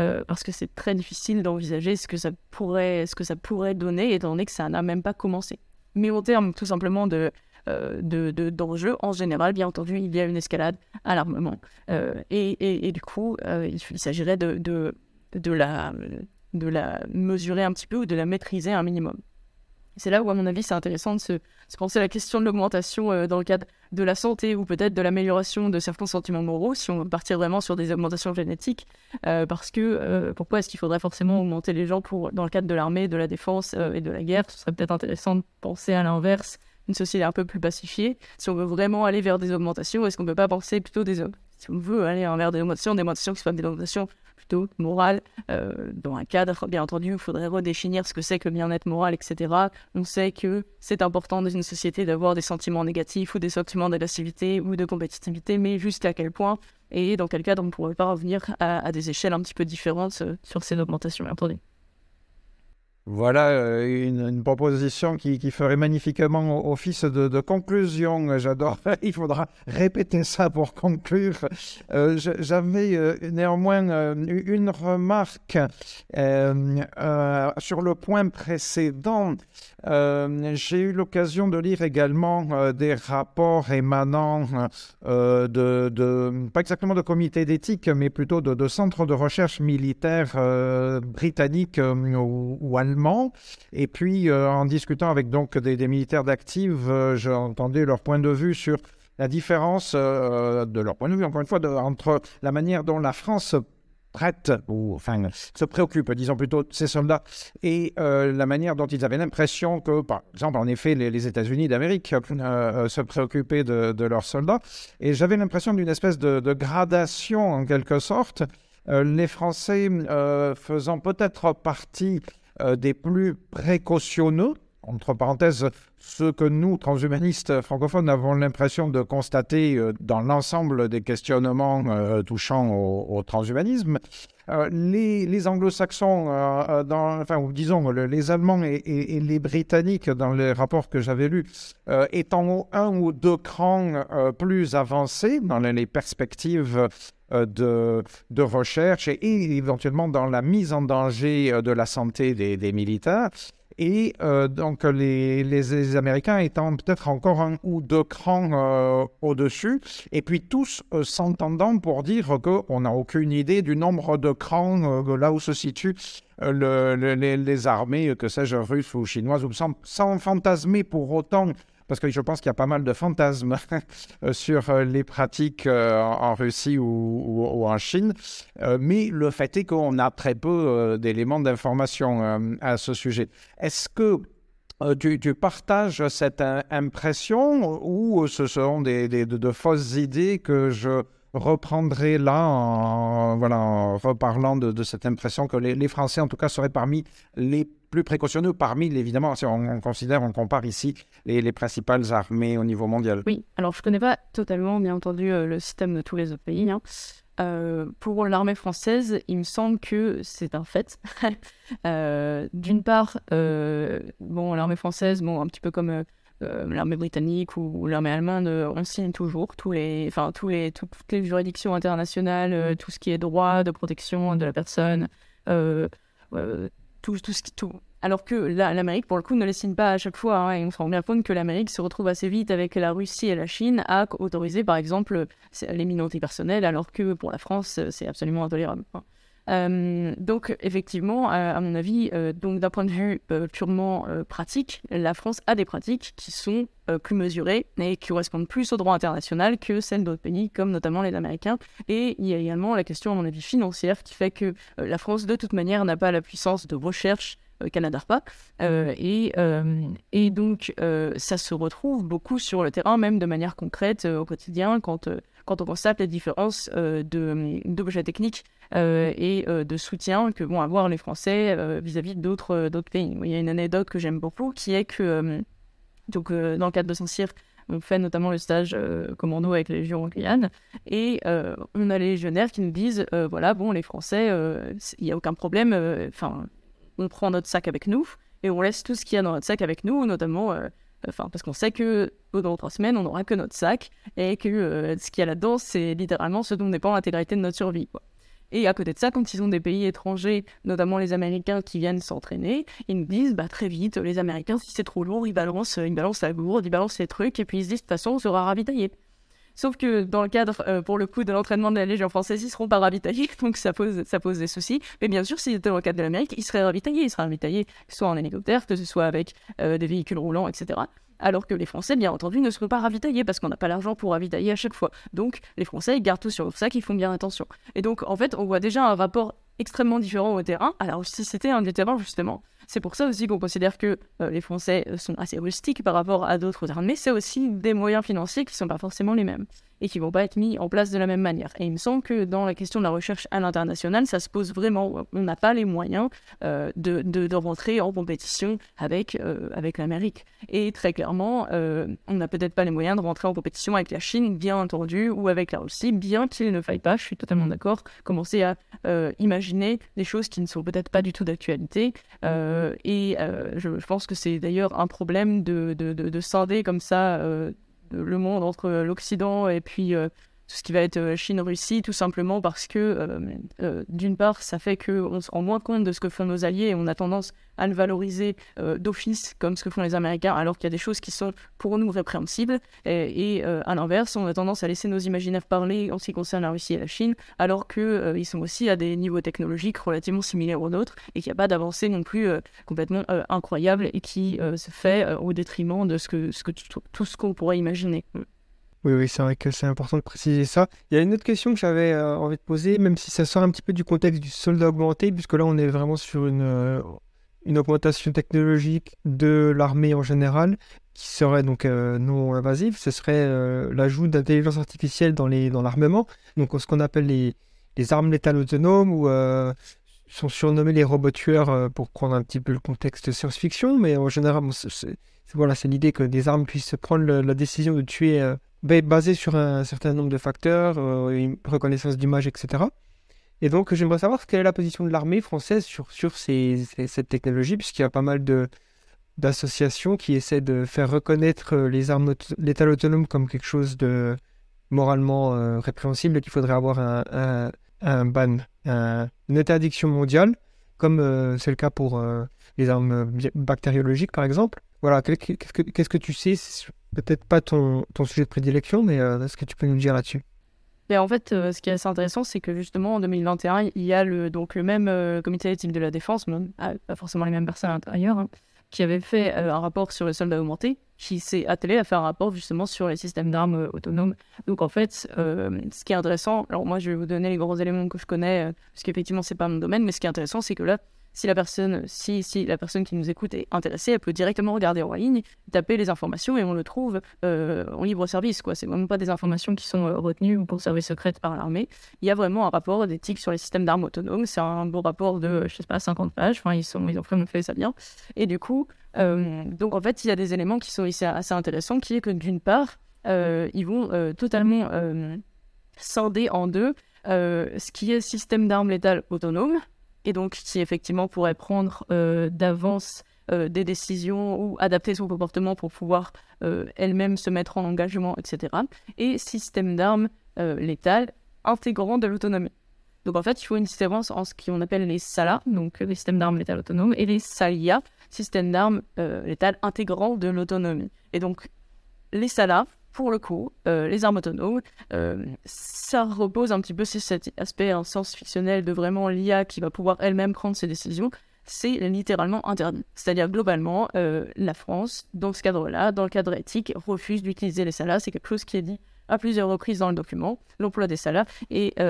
Euh, parce que c'est très difficile d'envisager ce que ça pourrait, ce que ça pourrait donner, étant donné que ça n'a même pas commencé. Mais en termes tout simplement de euh, d'enjeux, en général, bien entendu, il y a une escalade à l'armement. Euh, et, et, du coup, il, s'agirait de, de, de, la, de la mesurer un petit peu ou de la maîtriser un minimum. C'est là où, à mon avis, c'est intéressant de se, penser à la question de l'augmentation euh, dans le cadre de la santé ou peut-être de l'amélioration de certains sentiments moraux, si on veut partir vraiment sur des augmentations génétiques. Euh, parce que euh, pourquoi est-ce qu'il faudrait forcément augmenter les gens pour, dans le cadre de l'armée, de la défense et de la guerre? Ce serait peut-être intéressant de penser à l'inverse, une société un peu plus pacifiée. Si on veut vraiment aller vers des augmentations, est-ce qu'on ne peut pas penser plutôt des... Si on veut aller vers des augmentations, des augmentations qui soient des augmentations moral. Euh, dans un cadre, bien entendu, il faudrait redéfinir ce que c'est que le bien-être moral, etc. On sait que c'est important dans une société d'avoir des sentiments négatifs ou des sentiments d'agressivité ou de compétitivité, mais jusqu'à quel point et dans quel cadre on ne pourrait pas revenir à, des échelles un petit peu différentes euh, sur ces augmentations, bien entendu. Voilà euh, une, proposition qui, ferait magnifiquement office de, conclusion. J'adore. [laughs] Il faudra répéter ça pour conclure. Euh, j'avais euh, néanmoins une remarque sur le point précédent. J'ai eu l'occasion de lire également des rapports émanant de, pas exactement de comités d'éthique, mais plutôt de, centres de recherche militaires britanniques ou, ou et puis, euh, en discutant avec donc des, militaires d'actifs, euh, j'entendais leur point de vue sur la différence euh, de leur point de vue, encore une fois, entre la manière dont la France prête, ou enfin se préoccupe, disons plutôt, de ces soldats, et la manière dont ils avaient l'impression que, par exemple, en effet, les, États-Unis d'Amérique se préoccupaient de, leurs soldats. Et j'avais l'impression d'une espèce de, gradation, en quelque sorte, les Français faisant peut-être partie des plus précautionneux, entre parenthèses, ce que nous, transhumanistes francophones, avons l'impression de constater dans l'ensemble des questionnements touchant au transhumanisme, euh, les, anglo-saxons, euh, euh, enfin, disons les Allemands et, les Britanniques, dans les rapports que j'avais lus, étant un ou deux crans plus avancés dans les perspectives de, recherche et, éventuellement dans la mise en danger de la santé des militaires. Et euh, donc, les, les, Américains étant peut-être encore un ou deux crans euh, au-dessus, et puis tous euh, s'entendant pour dire qu'on n'a aucune idée du nombre de crans là où se situent le, les, les, armées, que sais-je, russes ou chinoises, ou sans, sans fantasmer pour autant parce que je pense qu'il y a pas mal de fantasmes [laughs] euh, sur euh, les pratiques euh, en Russie ou, en Chine. Mais le fait est qu'on a très peu d'éléments d'information à ce sujet. Est-ce que tu, partages cette impression ou ce sont des, de, fausses idées que je reprendrai là en, voilà, en reparlant de, cette impression que les, les, Français, en tout cas, seraient parmi les plus précautionneux parmi, évidemment, si on, considère, on compare ici les, principales armées au niveau mondial. Oui, alors je ne connais pas totalement, bien entendu, euh, le système de tous les autres pays. Hein. Euh, pour l'armée française, il me semble que c'est un fait. [laughs] Euh, d'une part, bon, l'armée française, un petit peu comme l'armée britannique ou, l'armée allemande, on signe toujours tous les, enfin, tous les, toutes les juridictions internationales, tout ce qui est droit de protection de la personne tout, tout, tout. Alors que l'Amérique, pour le coup, ne les signe pas à chaque fois. Hein, et on se rend bien compte que l'Amérique se retrouve assez vite avec la Russie et la Chine à autoriser, par exemple, les minorités personnelles, alors que pour la France, c'est absolument intolérable. Euh, donc effectivement, euh, à mon avis, euh, donc d'un point de vue purement pratique, la France a des pratiques qui sont plus mesurées et qui correspondent plus au droit international que celles d'autres pays, comme notamment les Américains. Et il y a également la question, à mon avis, financière qui fait que la France, de toute manière, n'a pas la puissance de recherche Canada pas. et, et donc, ça se retrouve beaucoup sur le terrain, même de manière concrète au quotidien, quand, quand on constate les différences d'objets techniques euh, et euh, de soutien que vont avoir les Français euh, vis-à-vis d'autres pays. Il y a une anecdote que j'aime beaucoup qui est que donc, dans le cadre de Saint-Cyr, on fait notamment le stage commando avec les Légions en Guyane. Et on a les légionnaires qui nous disent voilà, bon, les Français, il n'y a aucun problème. Enfin, on prend notre sac avec nous et on laisse tout ce qu'il y a dans notre sac avec nous, notamment. Enfin, parce qu'on sait que dans trois semaines, on n'aura que notre sac et que ce qu'il y a là-dedans, c'est littéralement ce dont dépend l'intégralité de notre survie. Et à côté de ça, quand ils ont des pays étrangers, notamment les Américains qui viennent s'entraîner, ils nous disent bah, très vite, les Américains, si c'est trop lourd, ils balancent, ils balancent la gourde, ils balancent les trucs, et puis ils se disent de toute façon, on sera ravitaillé. Sauf que dans le cadre, euh, pour le coup, de l'entraînement de la Légion française, ils seront pas ravitaillés, [laughs] donc ça pose, ça pose des soucis. Mais bien sûr, s'ils étaient dans le cadre de l'Amérique, ils seraient ravitaillés. Ils seraient ravitaillés, que ce soit en hélicoptère, que ce soit avec euh, des véhicules roulants, etc alors que les Français, bien entendu, ne seront pas ravitaillés parce qu'on n'a pas l'argent pour ravitailler à chaque fois. Donc, les Français, ils gardent tout sur ça, qu'ils font bien attention. Et donc, en fait, on voit déjà un rapport extrêmement différent au terrain. Alors, si c'était un des terrains, justement, c'est pour ça aussi qu'on considère que euh, les Français sont assez rustiques par rapport à d'autres armées. C'est aussi des moyens financiers qui ne sont pas forcément les mêmes et qui vont pas être mis en place de la même manière. Et il me semble que dans la question de la recherche à l'international, ça se pose vraiment. On n'a pas les moyens euh, de, de, rentrer en compétition avec, euh, avec l'Amérique. Et très clairement, euh, on n'a peut-être pas les moyens de rentrer en compétition avec la Chine, bien entendu, ou avec la Russie, bien qu'il ne faille pas, je suis totalement mm. d'accord, commencer à imaginer des choses qui ne sont peut-être pas du tout d'actualité. et je, je, pense que c'est d'ailleurs un problème de, de, de, scinder comme ça le monde entre l'Occident et puis euh, tout ce qui va être euh, Chine-Russie, tout simplement parce que, euh, euh, d'une part, ça fait qu'on se rend moins compte de ce que font nos alliés et on a tendance à le valoriser d'office comme ce que font les Américains, alors qu'il y a des choses qui sont pour nous répréhensibles. Et, à l'inverse, on a tendance à laisser nos imaginaires parler en ce qui concerne la Russie et la Chine, alors qu'ils sont aussi à des niveaux technologiques relativement similaires aux nôtres et qu'il n'y a pas d'avancée non plus complètement incroyable et qui se fait au détriment de ce que tout ce qu'on pourrait imaginer. Oui, oui, c'est vrai que c'est important de préciser ça. Il y a une autre question que j'avais euh, envie de poser, même si ça sort un petit peu du contexte du soldat augmenté, puisque là, on est vraiment sur une, euh, une augmentation technologique de l'armée en général, qui serait donc euh, non invasive. Ce serait l'ajout d'intelligence artificielle dans l'armement, dans donc ce qu'on appelle les, les, armes létales autonomes, ou sont surnommés les robots tueurs pour prendre un petit peu le contexte science-fiction, mais en général, c'est voilà, l'idée que des armes puissent prendre la décision de tuer basée sur un certain nombre de facteurs, une reconnaissance d'image, etc. Et donc, j'aimerais savoir quelle est la position de l'armée française sur, sur ces, cette technologie, puisqu'il y a pas mal d'associations qui essaient de faire reconnaître les armes létales autonomes comme quelque chose de moralement euh, répréhensible qu'il faudrait avoir un, un ban, une interdiction mondiale, comme euh, c'est le cas pour euh, les armes bactériologiques, par exemple. Voilà, qu'est-ce que, que tu sais? Peut-être pas ton, sujet de prédilection, mais est-ce que tu peux nous dire là-dessus? Mais en fait, euh, ce qui est assez intéressant, c'est que justement en 2021, il y a le, donc le même euh, comité éthique de la défense, même, ah, pas forcément les mêmes personnes à l'intérieur, hein, qui avait fait euh, un rapport sur les soldats augmentés, qui s'est attelé à faire un rapport justement sur les systèmes d'armes autonomes. Donc en fait, ce qui est intéressant, alors moi je vais vous donner les gros éléments que je connais, parce qu'effectivement c'est pas mon domaine, mais ce qui est intéressant, c'est que là, si la personne, si, si la personne qui nous écoute est intéressée, elle peut directement regarder en ligne, taper les informations et on le trouve euh, en libre service. Quoi. C'est même pas des informations qui sont euh, retenues ou conservées secrètes par l'armée. Il y a vraiment un rapport d'éthique sur les systèmes d'armes autonomes. C'est un beau rapport de, je sais pas, 50 pages. Ils, sont, ils ont vraiment fait ça bien. Et du coup, euh, donc en fait, il y a des éléments qui sont ici assez intéressants, qui est que d'une part, ils vont totalement scinder en deux ce qui est système d'armes létales autonomes et donc qui effectivement pourrait prendre euh, d'avance euh, des décisions ou adapter son comportement pour pouvoir euh, elle-même se mettre en engagement, etc. Et système d'armes létal intégrant de l'autonomie. Donc en fait, il faut une différence en ce qu'on appelle les SALA, donc les systèmes d'armes létales autonomes, et les SALIA, systèmes d'armes létales intégrant de l'autonomie. Et donc les SALA, pour le coup, euh, les armes autonomes, euh, ça repose un petit peu sur cet aspect en sens fictionnel de vraiment l'IA qui va pouvoir elle-même prendre ses décisions. C'est littéralement interdit. C'est-à-dire, globalement, euh, la France, dans ce cadre-là, dans le cadre éthique, refuse d'utiliser les salas. C'est quelque chose qui est dit à plusieurs reprises dans le document. L'emploi des salas est,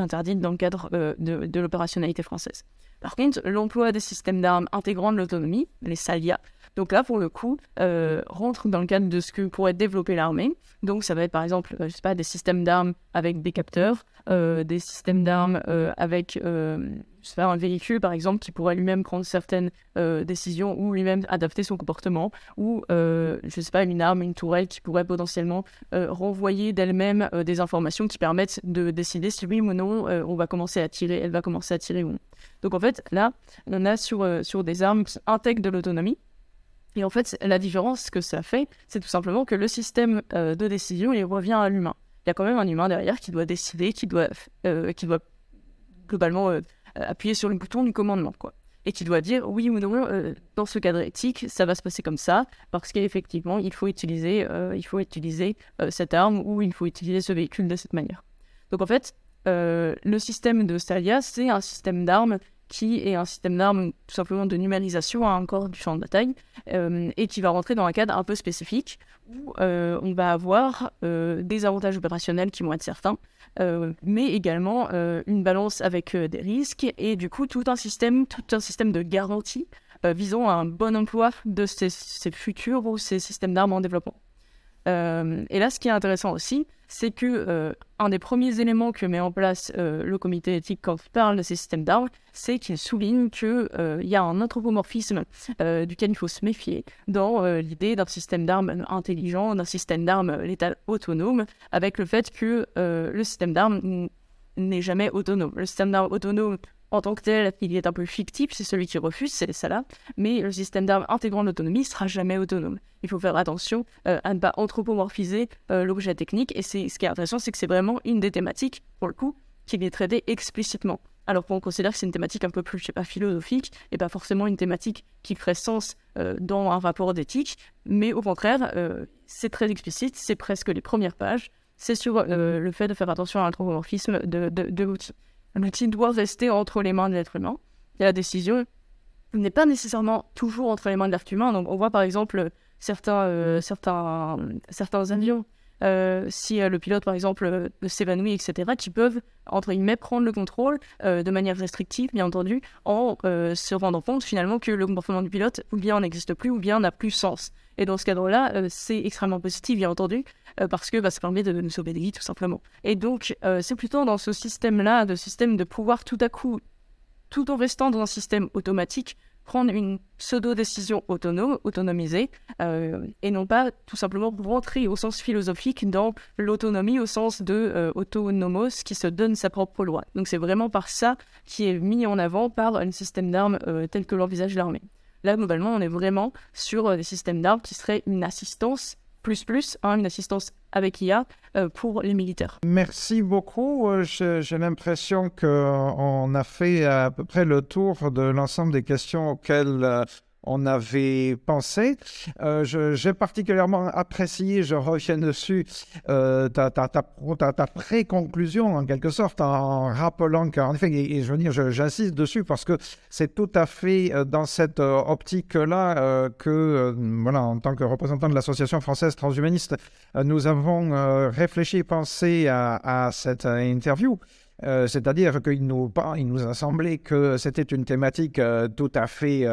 interdit dans le cadre de, de l'opérationnalité française. Par contre, l'emploi des systèmes d'armes intégrant de l'autonomie, les SALIA, donc là, pour le coup, euh, rentre dans le cadre de ce que pourrait développer l'armée. Donc ça va être par exemple, euh, je sais pas, des systèmes d'armes avec des capteurs, euh, des systèmes d'armes avec, je sais pas, un véhicule par exemple qui pourrait lui-même prendre certaines décisions ou lui-même adapter son comportement, ou je sais pas, une arme, une tourelle qui pourrait potentiellement renvoyer d'elle-même des informations qui permettent de décider si oui ou non on va commencer à tirer, elle va commencer à tirer ou non. Donc en fait, là, on a sur, sur des armes qui intègrent de l'autonomie. Et en fait, la différence que ça fait, c'est tout simplement que le système euh, de décision, il revient à l'humain. Il y a quand même un humain derrière qui doit décider, qui doit, euh, qui doit globalement euh, appuyer sur le bouton du commandement, quoi. Et qui doit dire oui ou non, dans ce cadre éthique, ça va se passer comme ça, parce qu'effectivement, il faut utiliser, il faut utiliser cette arme ou il faut utiliser ce véhicule de cette manière. Donc en fait, le système de Stalia, c'est un système d'armes qui est un système d'armes tout simplement de numérisation à encore du champ de bataille euh, et qui va rentrer dans un cadre un peu spécifique où euh, on va avoir euh, des avantages opérationnels qui vont être certains, mais également une balance avec des risques et du coup tout un système, tout un système de garantie visant à un bon emploi de ces futurs ou ces systèmes d'armes en développement. Et là, ce qui est intéressant aussi, c'est que euh, un des premiers éléments que met en place euh, le comité éthique quand il parle de ces systèmes d'armes, c'est qu'il souligne qu'il euh, y a un anthropomorphisme duquel il faut se méfier dans l'idée d'un système d'armes intelligent, d'un système d'armes létal autonome, avec le fait que le système d'armes n'est jamais autonome. Le système d'armes autonome en tant que tel, il est un peu fictif, c'est celui qui refuse, c'est ça mais le système d'armes intégrant l'autonomie sera jamais autonome. Il faut faire attention euh, à ne pas anthropomorphiser euh, l'objet technique, et ce qui est intéressant, c'est que c'est vraiment une des thématiques, pour le coup, qui est traitée explicitement. Alors qu'on considère que c'est une thématique un peu plus, je sais pas, philosophique, et pas forcément une thématique qui ferait sens euh, dans un rapport d'éthique, mais au contraire, c'est très explicite, c'est presque les premières pages, c'est sur le fait de faire attention à l'anthropomorphisme de, de, de l'outil l'outil doit rester entre les mains de l'être humain. Et la décision n'est pas nécessairement toujours entre les mains de l'être humain. Donc, on voit par exemple certains, euh, certains, certains avions si le pilote, par exemple, s'évanouit, etc., qui peuvent, entre guillemets, prendre le contrôle de manière restrictive, bien entendu, en se rendant compte finalement que le comportement du pilote, ou bien n'existe plus, ou bien n'a plus sens. Et dans ce cadre-là, c'est extrêmement positif, bien entendu, parce que bah, ça permet de nous sauver des vies, tout simplement. Et donc, c'est plutôt dans ce système-là, de système de pouvoir tout à coup, tout en restant dans un système automatique, prendre une pseudo-décision autonome, autonomisée, euh, et non pas tout simplement rentrer au sens philosophique dans l'autonomie au snomos de euh, autonomos qui se donne sa propre loi. Donc c'est vraiment par ça qui est mis en avant par un système d'armes euh, tel que l'envisage l'armée. Là, globalement, on est vraiment sur des systèmes d'armes qui seraient une assistance plus plus, une assistance avec IA euh, pour les militaires. Merci beaucoup. Euh, j'ai l'impression qu'on a fait à peu près le tour de l'ensemble des questions auxquelles euh, on avait pensé. Euh, j'ai particulièrement apprécié, je reviens dessus, euh, ta, ta, ta, ta, pré-conclusion en quelque sorte, en rappelant qu'en effet, et, je veux dire, j'insiste dessus parce que c'est tout à fait euh, dans cette optique-là que, voilà, en tant que représentant de l'Association française transhumaniste, nous avons réfléchi et pensé à, cette interview. C'est-à-dire qu'il nous, il nous a semblé que c'était une thématique tout à fait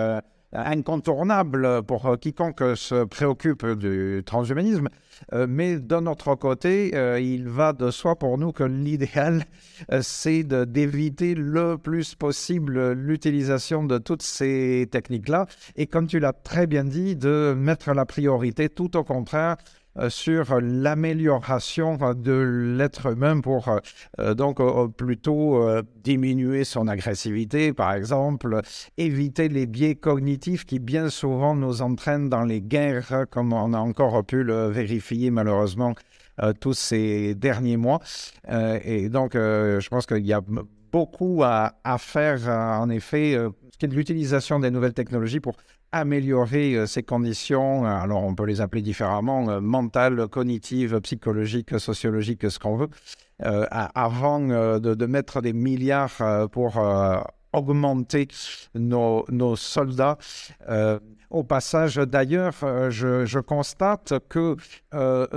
incontournable pour quiconque se préoccupe du transhumanisme. Euh, mais d'un autre côté, euh, il va de soi pour nous que l'idéal, euh, c'est d'éviter le plus possible l'utilisation de toutes ces techniques-là. Et comme tu l'as très bien dit, de mettre la priorité tout au contraire euh, sur l'amélioration de l'être humain pour euh, euh, donc plutôt diminuer son agressivité, par exemple, éviter les biais cognitifs qui bien souvent nous entraînent dans les guerres, comme on a encore pu le vérifier malheureusement tous ces derniers mois. et donc, je pense qu'il y a beaucoup à faire, en effet, ce qui est de l'utilisation des nouvelles technologies pour améliorer euh, ces conditions, euh, alors on peut les appeler différemment, euh, mentales, cognitives, psychologiques, sociologiques, ce qu'on veut, avant de, mettre des milliards pour augmenter nos, nos soldats. Au passage, d'ailleurs, je, constate que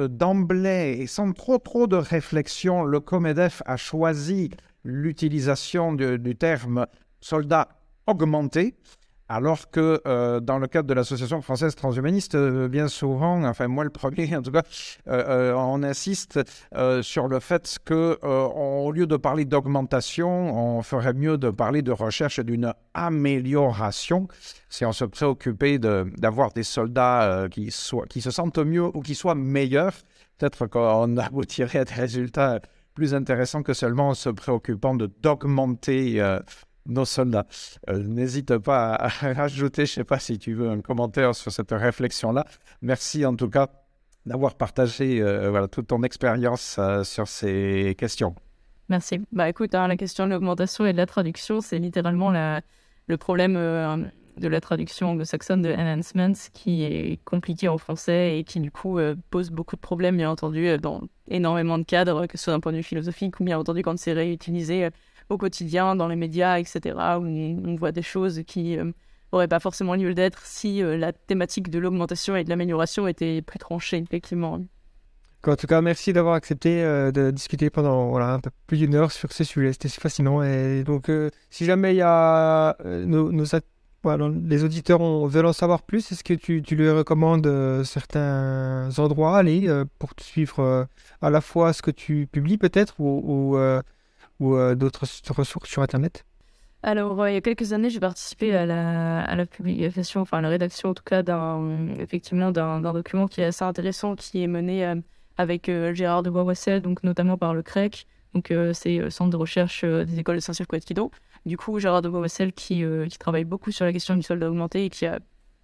d'emblée, et sans trop trop de réflexion, le Comedef a choisi l'utilisation du terme soldat augmenté alors que euh, dans le cadre de l'Association française transhumaniste, euh, bien souvent, enfin moi le premier [laughs] en tout cas, euh, on insiste sur le fait que au lieu de parler d'augmentation, on ferait mieux de parler de recherche d'une amélioration si on se préoccupait d'avoir des soldats qui, qui se sentent mieux ou qui soient meilleurs. Peut-être qu'on [laughs] aboutirait à des résultats plus intéressants que seulement en se préoccupant d'augmenter nos soldats. Euh, n'hésite pas à [laughs] rajouter, je ne sais pas si tu veux, un commentaire sur cette réflexion-là. Merci en tout cas d'avoir partagé euh, voilà, toute ton expérience euh, sur ces questions. Merci. Bah écoute, hein, la question de l'augmentation et de la traduction, c'est littéralement le problème de la traduction anglo-saxonne de enhancement qui est compliqué en français et qui du coup pose beaucoup de problèmes, bien entendu, dans énormément de cadres, que ce soit d'un point de vue philosophique ou bien entendu quand c'est réutilisé au quotidien, dans les médias, etc., où on, voit des choses qui n'auraient euh, pas forcément lieu d'être si euh, la thématique de l'augmentation et de l'amélioration était plus tranchée, effectivement. En tout cas, merci d'avoir accepté euh, de discuter pendant voilà, plus d'une heure sur ce sujet. C'était fascinant. Et donc, si jamais il y a nos, les auditeurs veulent en savoir plus, est-ce que tu, tu leur recommandes certains endroits à aller pour suivre à la fois ce que tu publies peut-être ou euh, d'autres ressources sur Internet? Alors, il y a quelques années, j'ai participé à la, publication, enfin la rédaction en tout cas, d'un, effectivement, d'un, document qui est assez intéressant, qui est mené euh, avec euh, Gérard de Boiswessel, donc notamment par le CREC, donc c'est le centre de recherche des écoles de Saint-Cyr Kido. Du coup, Gérard de Boiswessel qui, qui travaille beaucoup sur la question du soldat augmenté et qui a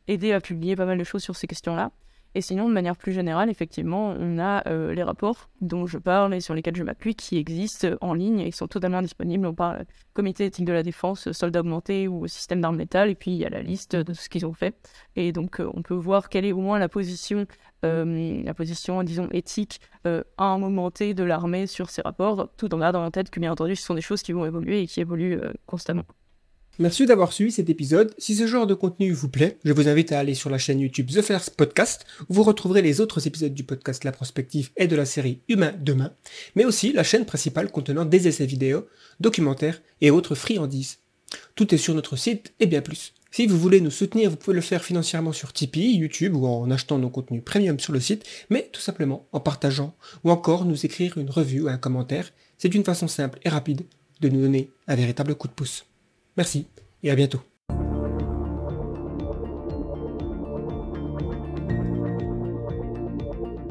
aidé à publier pas mal de choses sur ces questions-là. Et sinon, de manière plus générale, effectivement, on a euh, les rapports dont je parle et sur lesquels je m'appuie qui existent en ligne et qui sont totalement disponibles. On parle comité éthique de la défense, soldats augmentés ou système d'armes létales, et puis il y a la liste de ce qu'ils ont fait. Et donc, euh, on peut voir quelle est au moins la position, euh, la position, disons, éthique à un moment T de l'armée sur ces rapports, tout en gardant en tête que, bien entendu, ce sont des choses qui vont évoluer et qui évoluent constamment. Merci d'avoir suivi cet épisode. Si ce genre de contenu vous plaît, je vous invite à aller sur la chaîne YouTube The First Podcast, où vous retrouverez les autres épisodes du podcast La Prospective et de la série Humain Demain, mais aussi la chaîne principale contenant des essais vidéo, documentaires et autres friandises. Tout est sur notre site et bien plus. Si vous voulez nous soutenir, vous pouvez le faire financièrement sur Tipeee, YouTube ou en achetant nos contenus premium sur le site, mais tout simplement en partageant ou encore nous écrire une revue ou un commentaire. C'est une façon simple et rapide de nous donner un véritable coup de pouce. Merci et à bientôt.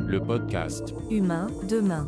Le podcast Humain demain.